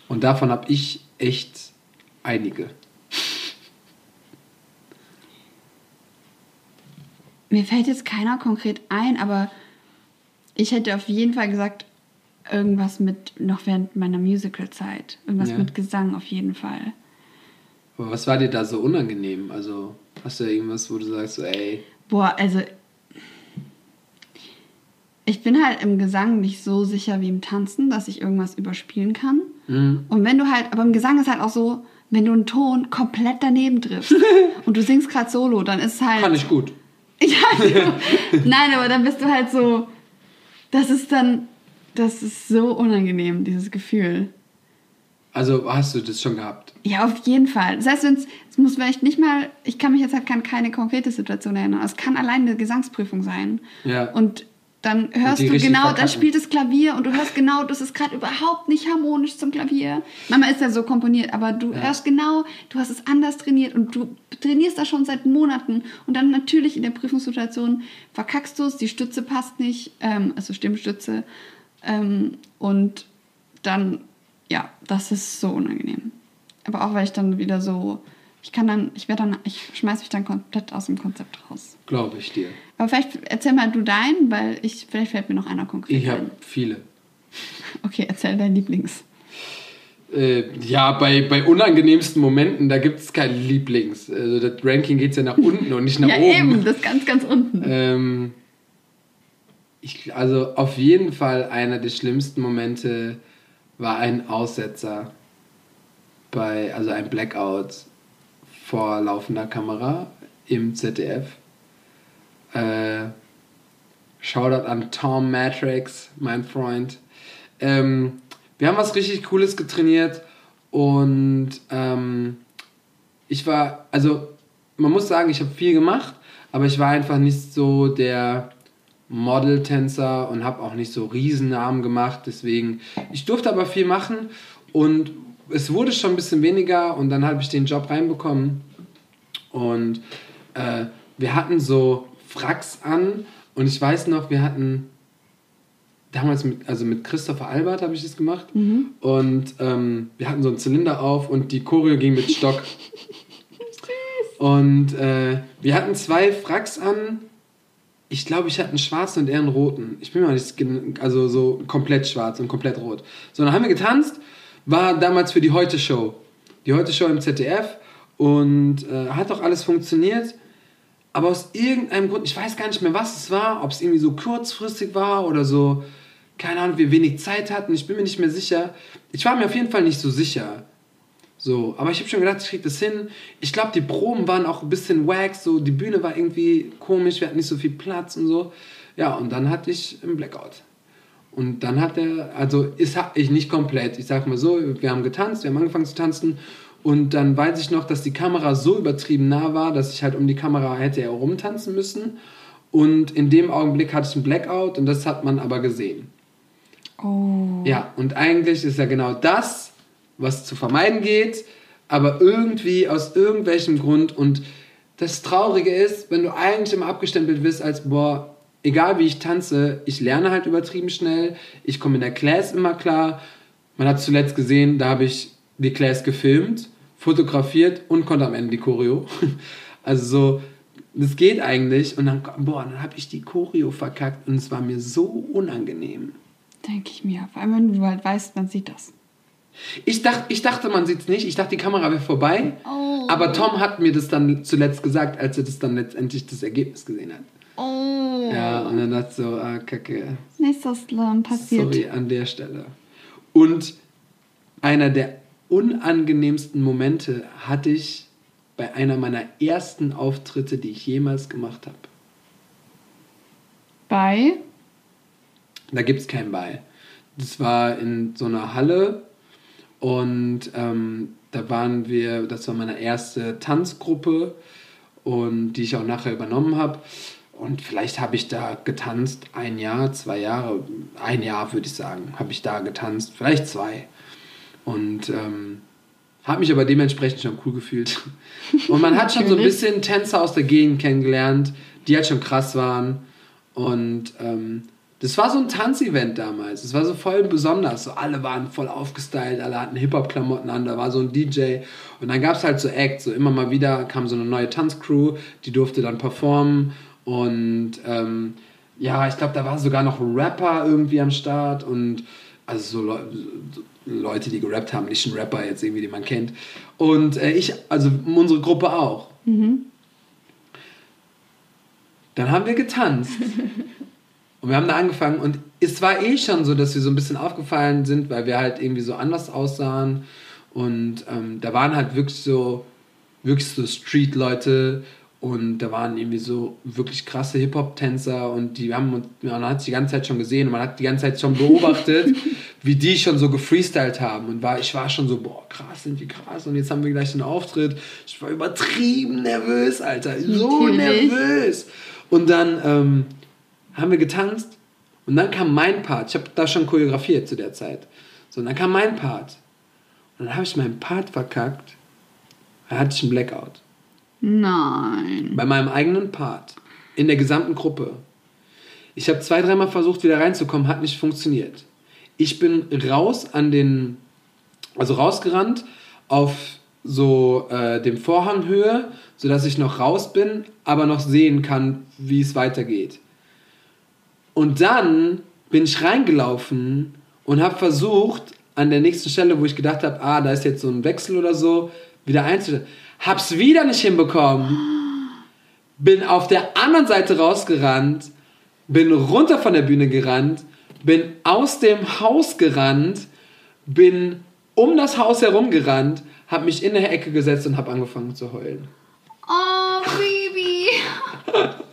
Und davon habe ich echt einige. Mir fällt jetzt keiner konkret ein, aber ich hätte auf jeden Fall gesagt, irgendwas mit, noch während meiner Musical-Zeit. Irgendwas ja. mit Gesang auf jeden Fall. Aber was war dir da so unangenehm? Also, hast du irgendwas, wo du sagst, so, ey. Boah, also. Ich bin halt im Gesang nicht so sicher wie im Tanzen, dass ich irgendwas überspielen kann. Mhm. Und wenn du halt, aber im Gesang ist halt auch so, wenn du einen Ton komplett daneben triffst und du singst gerade solo, dann ist es halt. Kann ich gut. ja, nein, aber dann bist du halt so. Das ist dann. Das ist so unangenehm, dieses Gefühl. Also hast du das schon gehabt? Ja, auf jeden Fall. Das heißt, es muss vielleicht nicht mal, ich kann mich jetzt halt an keine konkrete Situation erinnern. Es kann allein eine Gesangsprüfung sein. Ja. Und dann hörst du genau, verkacken. dann spielt das Klavier und du hörst genau, das ist gerade überhaupt nicht harmonisch zum Klavier. Mama ist ja so komponiert, aber du ja. hörst genau, du hast es anders trainiert und du trainierst das schon seit Monaten und dann natürlich in der Prüfungssituation verkackst du es, die Stütze passt nicht, ähm, also Stimmstütze ähm, und dann ja, das ist so unangenehm. Aber auch weil ich dann wieder so, ich kann dann, ich werde dann, ich schmeiß mich dann komplett aus dem Konzept raus. Glaube ich dir. Aber vielleicht erzähl mal du deinen, weil ich, vielleicht fällt mir noch einer konkret Ich habe viele. Okay, erzähl dein Lieblings. Äh, ja, bei, bei unangenehmsten Momenten, da gibt es kein Lieblings. Also das Ranking geht ja nach unten und nicht nach ja, oben. Ja, eben, das ganz, ganz unten. Ähm, ich, also auf jeden Fall einer der schlimmsten Momente war ein Aussetzer bei, also ein Blackout vor laufender Kamera im ZDF. Äh, Shoutout an Tom Matrix, mein Freund. Ähm, wir haben was richtig Cooles getrainiert und ähm, ich war, also man muss sagen, ich habe viel gemacht, aber ich war einfach nicht so der Model-Tänzer und habe auch nicht so Riesennamen gemacht. Deswegen, ich durfte aber viel machen und es wurde schon ein bisschen weniger und dann habe ich den Job reinbekommen. Und äh, wir hatten so Fracks an und ich weiß noch, wir hatten damals mit, also mit Christopher Albert habe ich das gemacht mhm. und ähm, wir hatten so einen Zylinder auf und die Choreo ging mit Stock. und äh, wir hatten zwei Fracks an ich glaube, ich hatte einen schwarzen und er einen roten. Ich bin mir nicht, also so komplett schwarz und komplett rot. So, dann haben wir getanzt, war damals für die Heute-Show. Die Heute-Show im ZDF und äh, hat auch alles funktioniert. Aber aus irgendeinem Grund, ich weiß gar nicht mehr, was es war, ob es irgendwie so kurzfristig war oder so, keine Ahnung, wir wenig Zeit hatten, ich bin mir nicht mehr sicher. Ich war mir auf jeden Fall nicht so sicher. So, aber ich habe schon gedacht, ich krieg das hin. Ich glaube, die Proben waren auch ein bisschen wack, so die Bühne war irgendwie komisch, wir hatten nicht so viel Platz und so. Ja, und dann hatte ich einen Blackout. Und dann hat er, also ist ich nicht komplett, ich sag mal so, wir haben getanzt, wir haben angefangen zu tanzen und dann weiß ich noch, dass die Kamera so übertrieben nah war, dass ich halt um die Kamera hätte herumtanzen müssen. Und in dem Augenblick hatte ich einen Blackout und das hat man aber gesehen. Oh. Ja, und eigentlich ist ja genau das, was zu vermeiden geht, aber irgendwie aus irgendwelchem Grund und das Traurige ist, wenn du eigentlich immer abgestempelt wirst als, boah, egal wie ich tanze, ich lerne halt übertrieben schnell, ich komme in der Class immer klar. Man hat zuletzt gesehen, da habe ich die Class gefilmt, fotografiert und konnte am Ende die Choreo. Also so, das geht eigentlich und dann, boah, dann habe ich die Choreo verkackt und es war mir so unangenehm. Denke ich mir, vor allem wenn du halt weißt, man sieht das. Ich, dacht, ich dachte, man sieht es nicht. Ich dachte, die Kamera wäre vorbei. Oh. Aber Tom hat mir das dann zuletzt gesagt, als er das dann letztendlich das Ergebnis gesehen hat. Oh. Ja, und dann dachte ich so, ah, kacke. So schlimm passiert. Sorry, an der Stelle. Und einer der unangenehmsten Momente hatte ich bei einer meiner ersten Auftritte, die ich jemals gemacht habe. Bei? Da gibt es kein Bei. Das war in so einer Halle und ähm, da waren wir, das war meine erste Tanzgruppe und die ich auch nachher übernommen habe. Und vielleicht habe ich da getanzt ein Jahr, zwei Jahre, ein Jahr würde ich sagen, habe ich da getanzt, vielleicht zwei. Und ähm, habe mich aber dementsprechend schon cool gefühlt. Und man hat schon so ein bisschen Tänzer aus der Gegend kennengelernt, die halt schon krass waren. Und ähm, das war so ein Tanzevent damals. Es war so voll besonders. So alle waren voll aufgestylt, alle hatten Hip-Hop-Klamotten an, da war so ein DJ. Und dann gab es halt so Acts. So immer mal wieder kam so eine neue Tanzcrew, die durfte dann performen. Und ähm, ja, ich glaube, da war sogar noch ein Rapper irgendwie am Start. Und also so, Le so Leute, die gerappt haben, nicht ein Rapper jetzt irgendwie, den man kennt. Und äh, ich, also unsere Gruppe auch. Mhm. Dann haben wir getanzt. Und wir haben da angefangen und es war eh schon so, dass wir so ein bisschen aufgefallen sind, weil wir halt irgendwie so anders aussahen. Und ähm, da waren halt wirklich so, wirklich so Street-Leute und da waren irgendwie so wirklich krasse Hip-Hop-Tänzer und die haben man hat die ganze Zeit schon gesehen und man hat die ganze Zeit schon beobachtet, wie die schon so gefreestylt haben. Und war, ich war schon so, boah, krass, sind die krass. Und jetzt haben wir gleich den Auftritt. Ich war übertrieben nervös, Alter. So Natürlich. nervös. Und dann ähm, haben wir getanzt und dann kam mein Part. Ich habe da schon choreografiert zu der Zeit. So, und dann kam mein Part. Und dann habe ich meinen Part verkackt. Da hatte ich einen Blackout. Nein. Bei meinem eigenen Part. In der gesamten Gruppe. Ich habe zwei, dreimal versucht, wieder reinzukommen, hat nicht funktioniert. Ich bin raus an den, also rausgerannt auf so äh, dem Vorhanghöhe, sodass ich noch raus bin, aber noch sehen kann, wie es weitergeht. Und dann bin ich reingelaufen und habe versucht, an der nächsten Stelle, wo ich gedacht habe, ah, da ist jetzt so ein Wechsel oder so, wieder einzustellen. Hab's wieder nicht hinbekommen. Bin auf der anderen Seite rausgerannt, bin runter von der Bühne gerannt, bin aus dem Haus gerannt, bin um das Haus herum gerannt, hab mich in der Ecke gesetzt und hab angefangen zu heulen. Oh, Baby.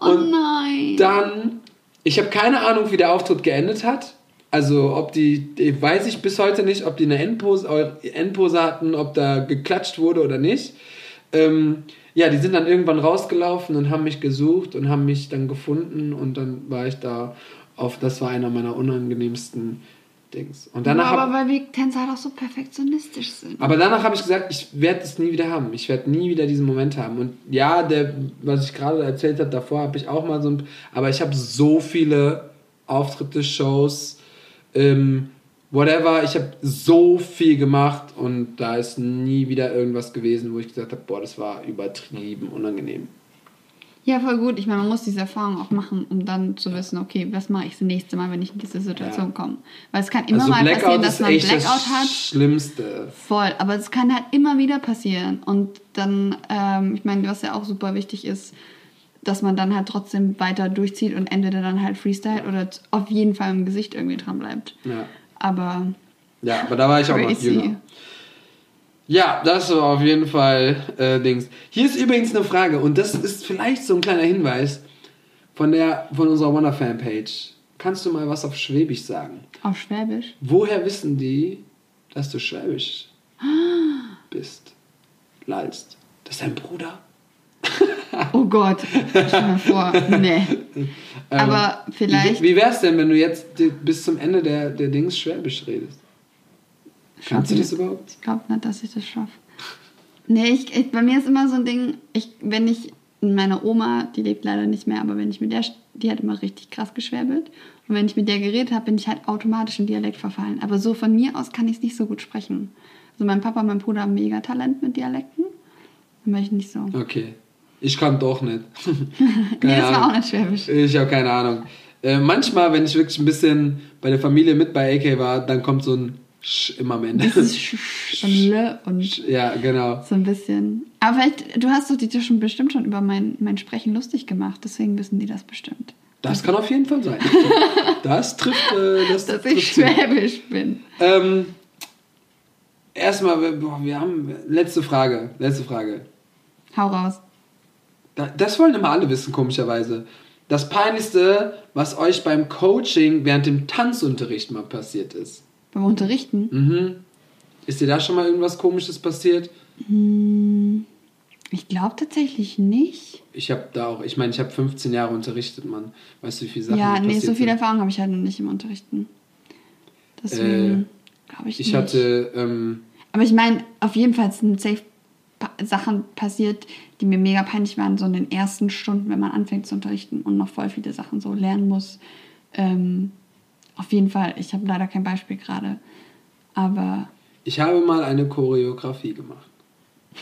Oh und nein. Dann, ich habe keine Ahnung, wie der Auftritt geendet hat. Also, ob die, weiß ich bis heute nicht, ob die eine Endpose, Endpose hatten, ob da geklatscht wurde oder nicht. Ähm, ja, die sind dann irgendwann rausgelaufen und haben mich gesucht und haben mich dann gefunden und dann war ich da auf, das war einer meiner unangenehmsten Dings. Und danach aber hab, weil wir Tänzer halt auch so perfektionistisch sind. Aber danach habe ich gesagt, ich werde es nie wieder haben. Ich werde nie wieder diesen Moment haben. Und ja, der, was ich gerade erzählt habe, davor habe ich auch mal so ein. Aber ich habe so viele Auftritte, Shows, ähm, whatever. Ich habe so viel gemacht und da ist nie wieder irgendwas gewesen, wo ich gesagt habe, boah, das war übertrieben unangenehm. Ja, voll gut. Ich meine, man muss diese Erfahrung auch machen, um dann zu wissen, okay, was mache ich das nächste Mal, wenn ich in diese Situation ja. komme. Weil es kann immer also mal Blackout passieren, dass man Blackout das hat. Schlimmste. Voll, aber es kann halt immer wieder passieren. Und dann, ähm, ich meine, was ja auch super wichtig ist, dass man dann halt trotzdem weiter durchzieht und entweder dann halt Freestyle oder auf jeden Fall im Gesicht irgendwie dran bleibt. Ja. Aber. Ja, aber da war ich crazy. auch noch jünger. Ja, das war auf jeden Fall äh, Dings. Hier ist übrigens eine Frage und das ist vielleicht so ein kleiner Hinweis von, der, von unserer Wonder-Fanpage. Kannst du mal was auf Schwäbisch sagen? Auf Schwäbisch? Woher wissen die, dass du Schwäbisch bist? Lalst. Das ist dein Bruder? oh Gott, stell mir vor, nee. Ähm, Aber vielleicht. Wie, wie wär's denn, wenn du jetzt bis zum Ende der, der Dings Schwäbisch redest? Kannst du das überhaupt? Ich glaube nicht, dass ich das schaffe. Nee, ich, ich, bei mir ist immer so ein Ding, ich, wenn ich, meine Oma, die lebt leider nicht mehr, aber wenn ich mit der, die hat immer richtig krass geschwäbelt. Und wenn ich mit der geredet habe, bin ich halt automatisch in Dialekt verfallen. Aber so von mir aus kann ich es nicht so gut sprechen. Also mein Papa und mein Bruder haben mega Talent mit Dialekten. Dann bin ich nicht so. Okay. Ich kann doch nicht. nee, das war auch nicht Schwäbisch. Ich habe keine Ahnung. Äh, manchmal, wenn ich wirklich ein bisschen bei der Familie mit bei AK war, dann kommt so ein Sch immer am Ende. Das ist Sch und L und ja, genau. So ein bisschen. Aber vielleicht, du hast doch die schon bestimmt schon über mein, mein Sprechen lustig gemacht, deswegen wissen die das bestimmt. Das kann auf jeden Fall sein. Das trifft. Äh, das Dass trifft ich schwäbisch hin. bin. Ähm, erstmal, boah, wir haben. Letzte Frage. Letzte Frage. Hau raus. Das wollen immer alle wissen, komischerweise. das Peinlichste, was euch beim Coaching während dem Tanzunterricht mal passiert ist. Beim Unterrichten? Mhm. Ist dir da schon mal irgendwas Komisches passiert? Hm, ich glaube tatsächlich nicht. Ich habe da auch, ich meine, ich habe 15 Jahre unterrichtet, Mann. Weißt du, wie viele Sachen Ja, nee, so viel Erfahrung habe ich halt noch nicht im Unterrichten. Deswegen äh, glaube ich, ich nicht. Ich hatte. Ähm, Aber ich meine, auf jeden Fall sind safe Sachen passiert, die mir mega peinlich waren, so in den ersten Stunden, wenn man anfängt zu unterrichten und noch voll viele Sachen so lernen muss. Ähm, auf jeden Fall, ich habe leider kein Beispiel gerade, aber... Ich habe mal eine Choreografie gemacht.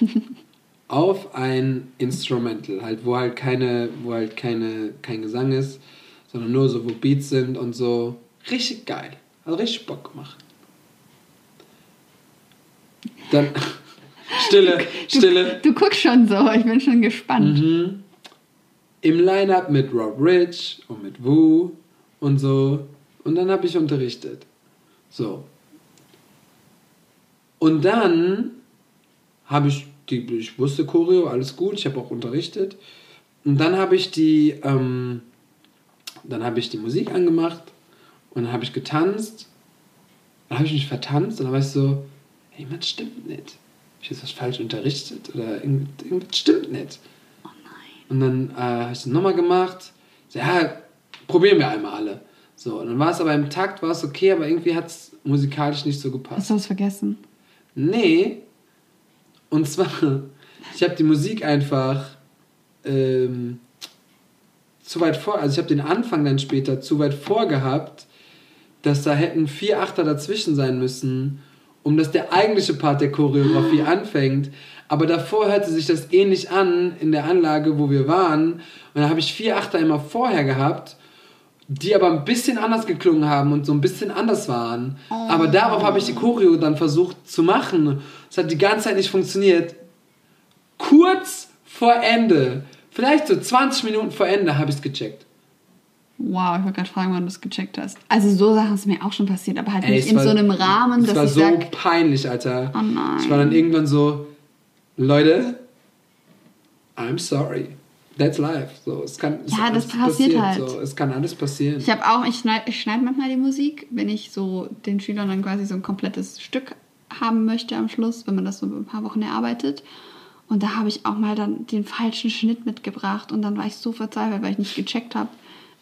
auf ein Instrumental, halt, wo halt keine, wo halt keine, kein Gesang ist, sondern nur so, wo Beats sind und so. Richtig geil. Hat richtig Bock gemacht. Dann... Stille, du, Stille. Du, du, guckst schon so, ich bin schon gespannt. Mhm. Im Line-Up mit Rob Rich und mit Wu und so. Und dann habe ich unterrichtet. So. Und dann habe ich die, ich wusste Choreo, alles gut, ich habe auch unterrichtet. Und dann habe ich die, ähm, dann habe ich die Musik angemacht und dann habe ich getanzt. Dann habe ich mich vertanzt und dann war ich so, hey, was stimmt nicht ich jetzt was falsch unterrichtet oder irgendwas stimmt nicht. Oh nein. Und dann äh, habe ich es nochmal gemacht. So, ja, probieren wir einmal alle. So, dann war es aber im Takt, war es okay, aber irgendwie hat es musikalisch nicht so gepasst. Hast du was vergessen? Nee. Und zwar, ich habe die Musik einfach ähm, zu weit vor, also ich habe den Anfang dann später zu weit vorgehabt, dass da hätten vier Achter dazwischen sein müssen um dass der eigentliche Part der Choreografie anfängt. Aber davor hörte sich das ähnlich an in der Anlage, wo wir waren. Und da habe ich vier Achter immer vorher gehabt, die aber ein bisschen anders geklungen haben und so ein bisschen anders waren. Oh. Aber darauf habe ich die Choreo dann versucht zu machen. Es hat die ganze Zeit nicht funktioniert. Kurz vor Ende, vielleicht so 20 Minuten vor Ende, habe ich es gecheckt. Wow, ich wollte gerade fragen, wann du es gecheckt hast. Also so Sachen sind mir auch schon passiert, aber halt Ey, nicht in war, so einem Rahmen, dass ich war so sag, peinlich, Alter. Oh nein. Ich war dann irgendwann so, Leute, I'm sorry. That's life. So, es kann, es ja, das passiert halt. So, es kann alles passieren. Ich habe auch, ich schneide ich schneid manchmal die Musik, wenn ich so den Schülern dann quasi so ein komplettes Stück haben möchte am Schluss, wenn man das so ein paar Wochen erarbeitet. Und da habe ich auch mal dann den falschen Schnitt mitgebracht und dann war ich so verzweifelt, weil ich nicht gecheckt habe,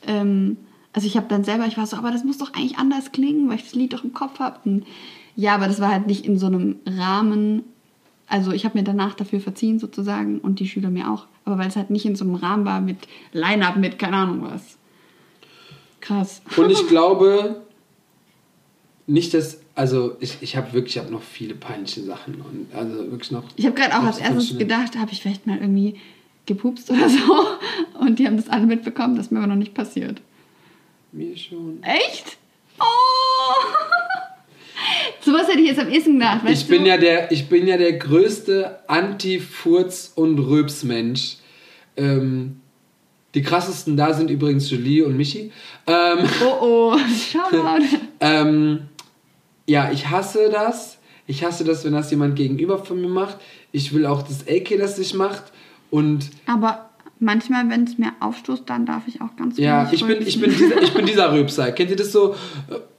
ähm, also ich habe dann selber, ich war so, aber das muss doch eigentlich anders klingen, weil ich das Lied doch im Kopf habe. Ja, aber das war halt nicht in so einem Rahmen. Also ich habe mir danach dafür verziehen sozusagen und die Schüler mir auch. Aber weil es halt nicht in so einem Rahmen war mit Line-Up, mit keine Ahnung was. Krass. Und ich glaube nicht, dass, also ich, ich habe wirklich, ich habe noch viele peinliche Sachen und also wirklich noch. Ich habe gerade auch als erstes gedacht, habe ich vielleicht mal irgendwie gepupst oder so. Und die haben das alle mitbekommen. Das ist mir aber noch nicht passiert. Mir schon. Echt? Oh! Sowas hätte ich jetzt am ehesten gedacht. Weißt ich, bin ja der, ich bin ja der größte Anti-Furz- und Röps-Mensch. Ähm, die krassesten da sind übrigens Julie und Michi. Ähm, oh oh, Shoutout. ähm, ja, ich hasse das. Ich hasse das, wenn das jemand gegenüber von mir macht. Ich will auch, dass AK das sich macht. Und Aber manchmal, wenn es mir aufstoßt, dann darf ich auch ganz Ja, ich bin, ich, bin dieser, ich bin dieser Rübser. Kennt ihr das so?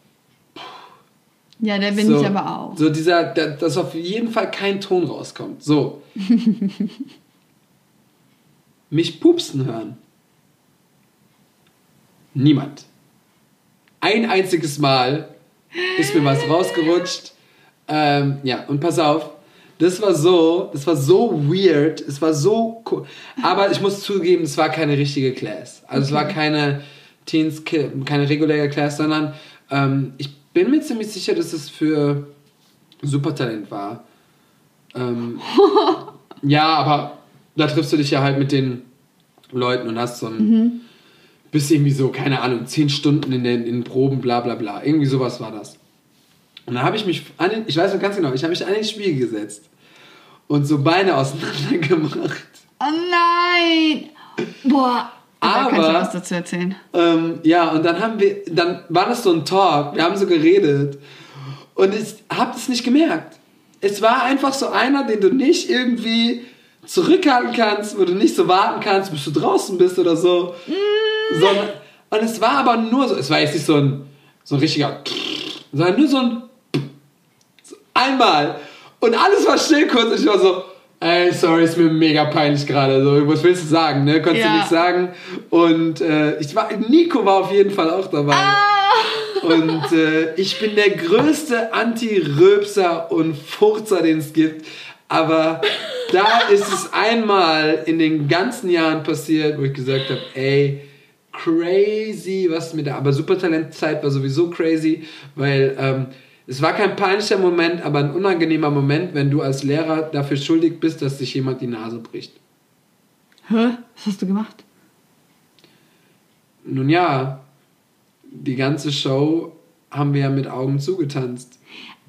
Ja, der bin so, ich aber auch. So dieser, der, dass auf jeden Fall kein Ton rauskommt. So. Mich pupsen hören. Niemand. Ein einziges Mal ist mir was rausgerutscht. Ähm, ja, und pass auf, das war so, das war so weird. Es war so cool. Aber ich muss zugeben, es war keine richtige Class. Also okay. es war keine Teens, keine reguläre Class, sondern ähm, ich bin mir ziemlich sicher, dass es für Supertalent war. Ähm, ja, aber da triffst du dich ja halt mit den Leuten und hast so ein. Mhm. Bis irgendwie so, keine Ahnung, zehn Stunden in den in Proben, bla bla bla. Irgendwie sowas war das. Und dann habe ich mich an den, ich weiß noch ganz genau, ich habe mich an den Spiegel gesetzt und so Beine auseinander gemacht. Oh nein! Boah, aber kannst du was dazu erzählen? Ähm, ja, und dann haben wir, dann war das so ein Talk, wir haben so geredet und ich habe das nicht gemerkt. Es war einfach so einer, den du nicht irgendwie zurückhalten kannst, wo du nicht so warten kannst, bis du draußen bist oder so. Mm So ein, und es war aber nur so, es war jetzt nicht so ein, so ein richtiger, sondern nur so ein so einmal. Und alles war still kurz ich war so, ey, sorry, ist mir mega peinlich gerade. So, was willst du sagen, ne? Konntest ja. du nicht sagen. Und äh, ich war, Nico war auf jeden Fall auch dabei. Ah. Und äh, ich bin der größte Anti-Röpser und Furzer, den es gibt. Aber da ist es einmal in den ganzen Jahren passiert, wo ich gesagt habe, ey, crazy, was mit der, aber Supertalentzeit war sowieso crazy, weil ähm, es war kein peinlicher Moment, aber ein unangenehmer Moment, wenn du als Lehrer dafür schuldig bist, dass sich jemand die Nase bricht. Hä? Was hast du gemacht? Nun ja, die ganze Show haben wir ja mit Augen zugetanzt.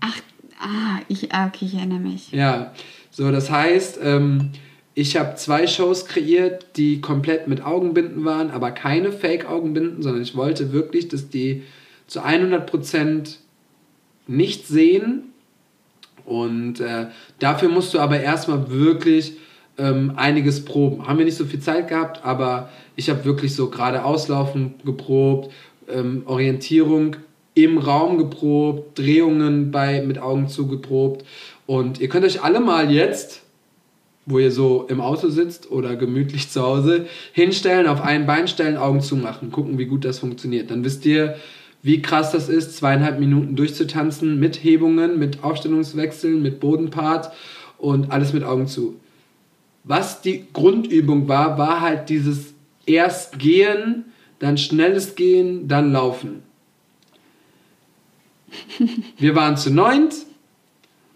Ach, ah, ich, ah, okay, ich erinnere mich. Ja, so, das heißt, ähm, ich habe zwei Shows kreiert, die komplett mit Augenbinden waren, aber keine Fake-Augenbinden, sondern ich wollte wirklich, dass die zu 100% nicht sehen. Und äh, dafür musst du aber erstmal wirklich ähm, einiges proben. Haben wir nicht so viel Zeit gehabt, aber ich habe wirklich so gerade Auslaufen geprobt, ähm, Orientierung im Raum geprobt, Drehungen bei, mit Augen zugeprobt. Und ihr könnt euch alle mal jetzt, wo ihr so im Auto sitzt oder gemütlich zu Hause, hinstellen, auf ein Bein stellen, Augen zumachen, gucken, wie gut das funktioniert. Dann wisst ihr, wie krass das ist, zweieinhalb Minuten durchzutanzen mit Hebungen, mit Aufstellungswechseln, mit Bodenpart und alles mit Augen zu. Was die Grundübung war, war halt dieses erst gehen, dann schnelles Gehen, dann laufen. Wir waren zu neunt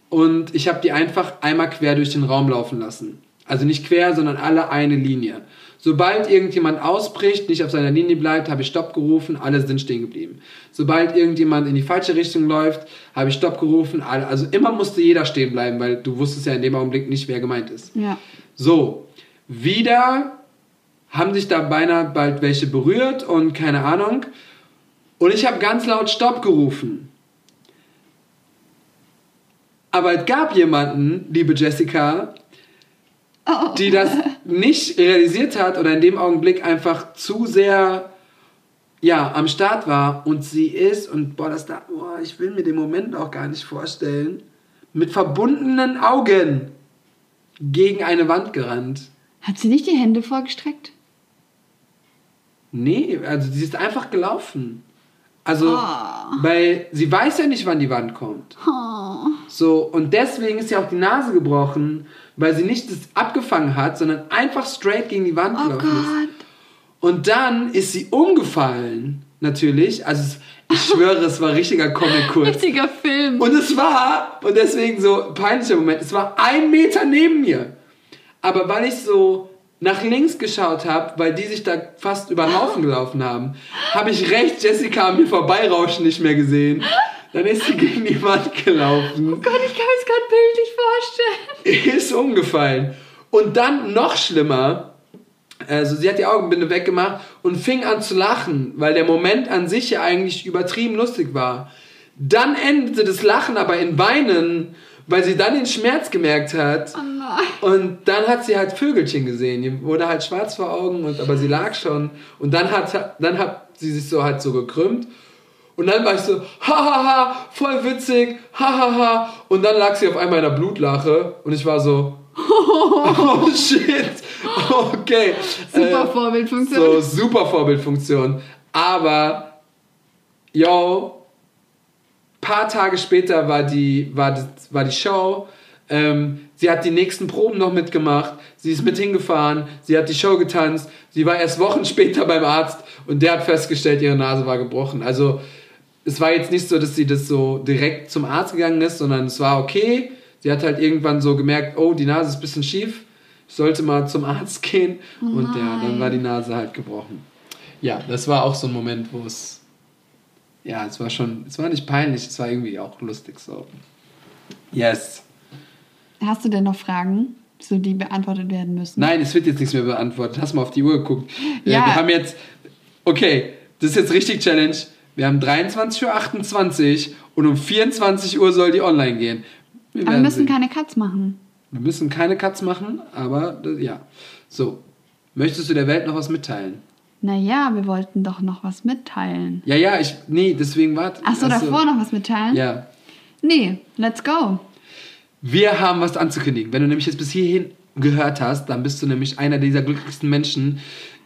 und ich habe die einfach einmal quer durch den Raum laufen lassen. Also nicht quer, sondern alle eine Linie. Sobald irgendjemand ausbricht, nicht auf seiner Linie bleibt, habe ich Stopp gerufen, alle sind stehen geblieben. Sobald irgendjemand in die falsche Richtung läuft, habe ich Stopp gerufen, alle, also immer musste jeder stehen bleiben, weil du wusstest ja in dem Augenblick nicht, wer gemeint ist. Ja. So, wieder haben sich da beinahe bald welche berührt und keine Ahnung. Und ich habe ganz laut Stopp gerufen. Aber es gab jemanden, liebe Jessica, oh. die das nicht realisiert hat oder in dem Augenblick einfach zu sehr ja, am Start war und sie ist und boah, das da, boah, ich will mir den Moment auch gar nicht vorstellen, mit verbundenen Augen gegen eine Wand gerannt. Hat sie nicht die Hände vorgestreckt? Nee, also sie ist einfach gelaufen. Also, oh. weil sie weiß ja nicht, wann die Wand kommt. Oh. So, und deswegen ist sie auch die Nase gebrochen, weil sie nicht das abgefangen hat, sondern einfach straight gegen die Wand oh gelaufen Gott. ist. Und dann ist sie umgefallen, natürlich. Also, ich schwöre, es war richtiger Comic-Kurs. Richtiger Film. Und es war, und deswegen so peinlicher Moment, es war ein Meter neben mir. Aber weil ich so nach links geschaut habe, weil die sich da fast über den Haufen gelaufen haben, habe ich rechts Jessica an mir vorbeirauschen nicht mehr gesehen. Dann ist sie gegen die Wand gelaufen. Oh Gott, ich kann es gerade bildlich vorstellen. Ist umgefallen. Und dann noch schlimmer, also sie hat die Augenbinde weggemacht und fing an zu lachen, weil der Moment an sich ja eigentlich übertrieben lustig war. Dann endete das Lachen aber in Weinen weil sie dann den Schmerz gemerkt hat. Oh nein. Und dann hat sie halt Vögelchen gesehen. Die wurde halt schwarz vor Augen, und, aber sie lag schon. Und dann hat, dann hat sie sich so halt so gekrümmt. Und dann war ich so, hahaha, voll witzig, hahaha. Und dann lag sie auf einmal in der Blutlache und ich war so, oh shit, okay. Super äh, Vorbildfunktion. So, super Vorbildfunktion. Aber, yo, paar Tage später war die, war war die Show. Ähm, sie hat die nächsten Proben noch mitgemacht. Sie ist mit hingefahren. Sie hat die Show getanzt. Sie war erst Wochen später beim Arzt und der hat festgestellt, ihre Nase war gebrochen. Also es war jetzt nicht so, dass sie das so direkt zum Arzt gegangen ist, sondern es war okay. Sie hat halt irgendwann so gemerkt, oh, die Nase ist ein bisschen schief. Ich sollte mal zum Arzt gehen. Und ja, dann war die Nase halt gebrochen. Ja, das war auch so ein Moment, wo es ja, es war schon, es war nicht peinlich, es war irgendwie auch lustig so. Yes. Hast du denn noch Fragen, so die beantwortet werden müssen? Nein, es wird jetzt nichts mehr beantwortet. Hast mal auf die Uhr geguckt. Ja. Wir haben jetzt, okay, das ist jetzt richtig Challenge. Wir haben 23.28 Uhr und um 24 Uhr soll die online gehen. Wir aber wir müssen sehen. keine Cuts machen. Wir müssen keine Cuts machen, aber ja. So, möchtest du der Welt noch was mitteilen? Naja, wir wollten doch noch was mitteilen. Ja, ja, ich. Nee, deswegen warte. Achso, also, davor noch was mitteilen? Ja. Nee, let's go. Wir haben was anzukündigen. Wenn du nämlich jetzt bis hierhin gehört hast, dann bist du nämlich einer dieser glücklichsten Menschen,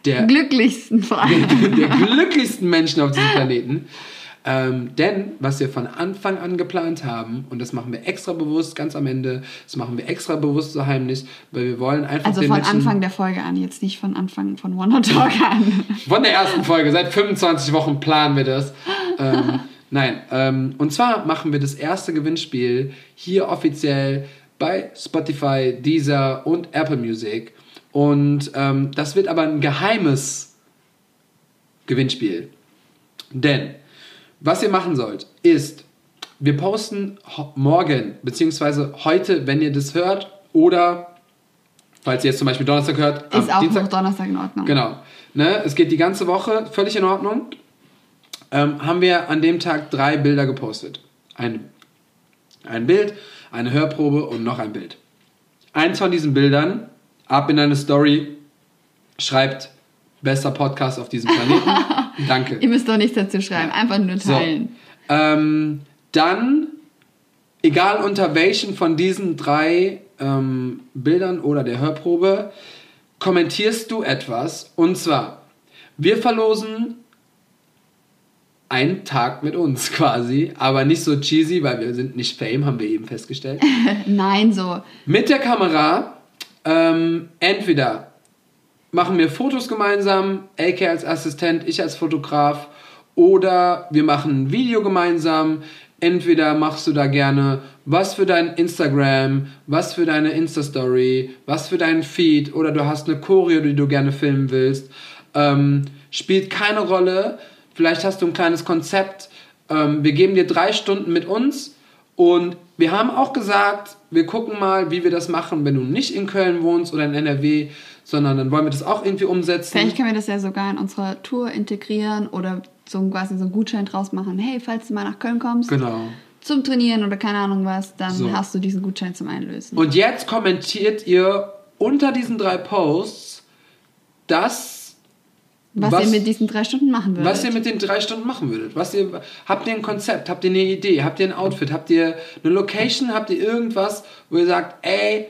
der. Glücklichsten vor allem. Der, der glücklichsten Menschen auf diesem Planeten. Ähm, denn was wir von Anfang an geplant haben, und das machen wir extra bewusst, ganz am Ende, das machen wir extra bewusst so heimlich, weil wir wollen einfach. Also von Menschen, Anfang der Folge an, jetzt nicht von Anfang von Wonder Talk an. Von der ersten Folge, seit 25 Wochen planen wir das. Ähm, nein, ähm, und zwar machen wir das erste Gewinnspiel hier offiziell bei Spotify, Deezer und Apple Music. Und ähm, das wird aber ein geheimes Gewinnspiel. Denn was ihr machen sollt, ist, wir posten morgen, beziehungsweise heute, wenn ihr das hört, oder falls ihr jetzt zum Beispiel Donnerstag hört. Ist auch Dienstag, noch Donnerstag in Ordnung. Genau. Ne, es geht die ganze Woche, völlig in Ordnung. Ähm, haben wir an dem Tag drei Bilder gepostet. Ein, ein Bild, eine Hörprobe und noch ein Bild. Eins von diesen Bildern, ab in eine Story, schreibt bester Podcast auf diesem Planeten. Danke. Ihr müsst doch nichts dazu schreiben, einfach nur teilen. So. Ähm, dann, egal unter welchen von diesen drei ähm, Bildern oder der Hörprobe, kommentierst du etwas. Und zwar, wir verlosen einen Tag mit uns quasi, aber nicht so cheesy, weil wir sind nicht Fame, haben wir eben festgestellt. Nein, so. Mit der Kamera ähm, entweder machen wir Fotos gemeinsam, AK als Assistent, ich als Fotograf oder wir machen ein Video gemeinsam. Entweder machst du da gerne was für dein Instagram, was für deine Insta-Story, was für deinen Feed oder du hast eine Choreo, die du gerne filmen willst. Ähm, spielt keine Rolle. Vielleicht hast du ein kleines Konzept. Ähm, wir geben dir drei Stunden mit uns und wir haben auch gesagt, wir gucken mal, wie wir das machen, wenn du nicht in Köln wohnst oder in NRW, sondern dann wollen wir das auch irgendwie umsetzen. Vielleicht können wir das ja sogar in unserer Tour integrieren oder so quasi so einen Gutschein draus machen. Hey, falls du mal nach Köln kommst. Genau. Zum Trainieren oder keine Ahnung was, dann so. hast du diesen Gutschein zum Einlösen. Und jetzt kommentiert ihr unter diesen drei Posts das, was, was, ihr mit diesen drei Stunden machen würdet. Was ihr mit den drei Stunden machen würdet. Was ihr, habt ihr ein Konzept? Habt ihr eine Idee? Habt ihr ein Outfit? Habt ihr eine Location? Habt ihr irgendwas, wo ihr sagt, ey,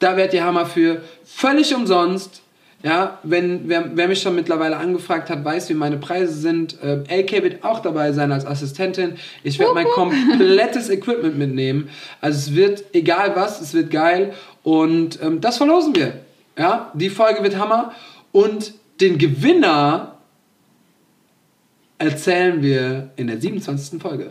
da werdet ihr Hammer für. Völlig umsonst. Ja, wenn wer, wer, mich schon mittlerweile angefragt hat, weiß, wie meine Preise sind. Äh, AK wird auch dabei sein als Assistentin. Ich werde mein komplettes Equipment mitnehmen. Also es wird egal was, es wird geil und ähm, das verlosen wir. Ja, die Folge wird Hammer und den Gewinner erzählen wir in der 27. Folge.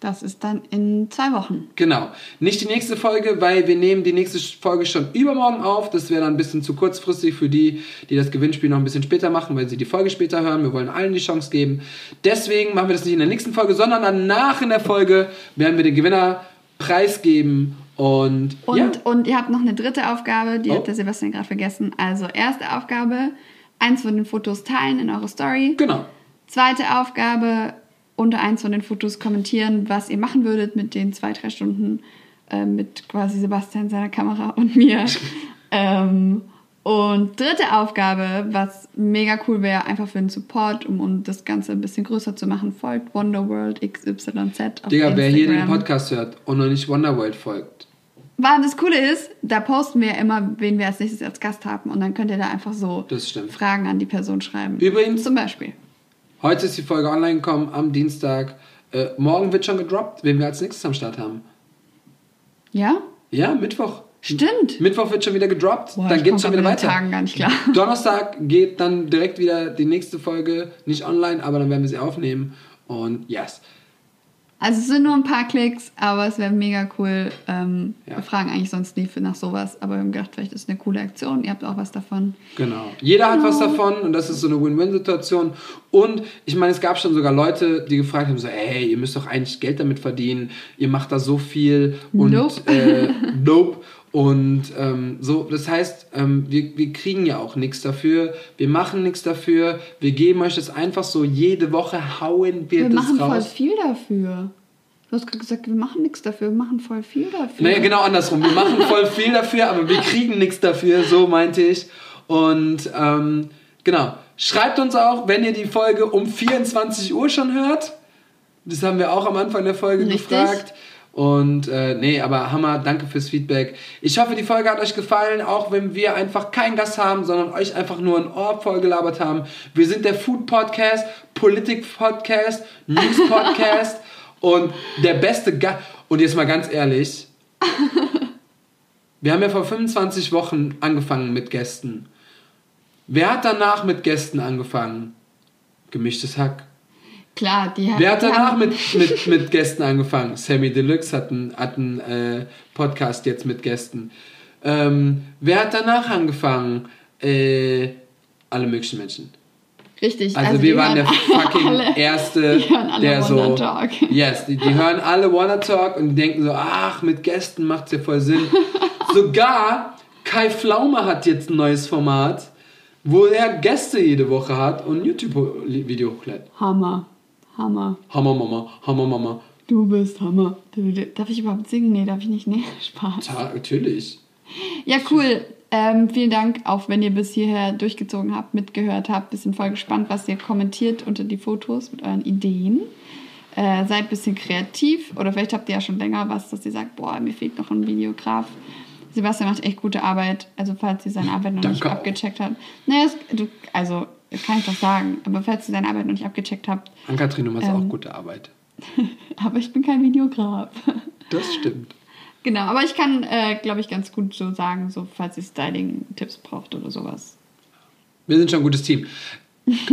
Das ist dann in zwei Wochen. Genau. Nicht die nächste Folge, weil wir nehmen die nächste Folge schon übermorgen auf. Das wäre dann ein bisschen zu kurzfristig für die, die das Gewinnspiel noch ein bisschen später machen, weil sie die Folge später hören. Wir wollen allen die Chance geben. Deswegen machen wir das nicht in der nächsten Folge, sondern danach in der Folge werden wir den Gewinner preisgeben. Und, und, ja. und ihr habt noch eine dritte Aufgabe, die oh. hat der Sebastian gerade vergessen. Also erste Aufgabe, eins von den Fotos teilen in eure Story. Genau. Zweite Aufgabe, unter eins von den Fotos kommentieren, was ihr machen würdet mit den zwei, drei Stunden äh, mit quasi Sebastian seiner Kamera und mir. ähm, und dritte Aufgabe, was mega cool wäre, einfach für den Support, um, um das Ganze ein bisschen größer zu machen, folgt Wonderworld XYZ auf Digga, Instagram. wer hier den Podcast hört und noch nicht Wonderworld folgt. Weil das Coole ist, da posten wir ja immer, wen wir als nächstes als Gast haben und dann könnt ihr da einfach so Fragen an die Person schreiben. Übrigens, zum Beispiel. Heute ist die Folge online gekommen, am Dienstag. Äh, morgen wird schon gedroppt, wen wir als nächstes am Start haben. Ja? Ja, Mittwoch. Stimmt. Mittwoch wird schon wieder gedroppt, Boah, dann geht es schon wieder weiter. Tagen gar nicht klar. Donnerstag geht dann direkt wieder die nächste Folge, nicht online, aber dann werden wir sie aufnehmen. Und yes. Also es sind nur ein paar Klicks, aber es wäre mega cool. Ähm, ja. Wir fragen eigentlich sonst nie nach sowas, aber wir haben gedacht, vielleicht ist es eine coole Aktion. Ihr habt auch was davon. Genau. Jeder genau. hat was davon und das ist so eine Win-Win-Situation. Und ich meine, es gab schon sogar Leute, die gefragt haben: so, hey, ihr müsst doch eigentlich Geld damit verdienen. Ihr macht da so viel und nope. Äh, nope. Und ähm, so, das heißt, ähm, wir, wir kriegen ja auch nichts dafür, wir machen nichts dafür, wir geben euch das einfach so jede Woche, hauen wir, wir das raus. Wir machen voll viel dafür. Du hast gerade gesagt, wir machen nichts dafür, wir machen voll viel dafür. Naja, genau andersrum. Wir machen voll viel dafür, aber wir kriegen nichts dafür, so meinte ich. Und ähm, genau, schreibt uns auch, wenn ihr die Folge um 24 Uhr schon hört. Das haben wir auch am Anfang der Folge Richtig. gefragt. Und äh, nee, aber Hammer, danke fürs Feedback. Ich hoffe, die Folge hat euch gefallen, auch wenn wir einfach keinen Gast haben, sondern euch einfach nur ein Ohr voll gelabert haben. Wir sind der Food Podcast, Politik Podcast, News Podcast und der beste Gast. Und jetzt mal ganz ehrlich, wir haben ja vor 25 Wochen angefangen mit Gästen. Wer hat danach mit Gästen angefangen? Gemischtes Hack. Klar, die hat. Wer hat danach mit, mit, mit Gästen angefangen? Sammy Deluxe hat einen, hat einen äh, Podcast jetzt mit Gästen. Ähm, wer hat danach angefangen? Äh, alle möglichen Menschen. Richtig. Also, also wir waren der fucking alle, erste, der so. Talk. Yes, die, die hören alle Wanna Talk und denken so, ach, mit Gästen macht's ja voll Sinn. Sogar Kai Pflaume hat jetzt ein neues Format, wo er Gäste jede Woche hat und ein YouTube-Video hochlädt. Hammer. Hammer. Hammer, Mama. Hammer, Mama. Du bist Hammer. Darf ich überhaupt singen? Nee, darf ich nicht. Nee, Spaß. Ja, natürlich. Ja, cool. Ähm, vielen Dank, auch wenn ihr bis hierher durchgezogen habt, mitgehört habt. Bisschen voll gespannt, was ihr kommentiert unter die Fotos mit euren Ideen. Äh, seid ein bisschen kreativ oder vielleicht habt ihr ja schon länger was, dass ihr sagt, boah, mir fehlt noch ein Videograf. Sebastian macht echt gute Arbeit. Also falls ihr seine Arbeit noch Danke nicht abgecheckt habt. Naja, du, also kann ich doch sagen. Aber falls ihr seine Arbeit noch nicht abgecheckt habt. Ann-Kathrin, du machst ähm, auch gute Arbeit. aber ich bin kein Videograf. das stimmt. Genau, aber ich kann, äh, glaube ich, ganz gut so sagen, so falls ihr Styling-Tipps braucht oder sowas. Wir sind schon ein gutes Team.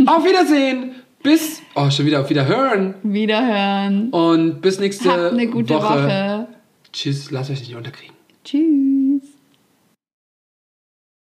auf Wiedersehen! Bis, oh, schon wieder auf Wiederhören. Wiederhören. Und bis nächste Habt eine gute Woche. Woche. Tschüss, lasst euch nicht unterkriegen. Tschüss.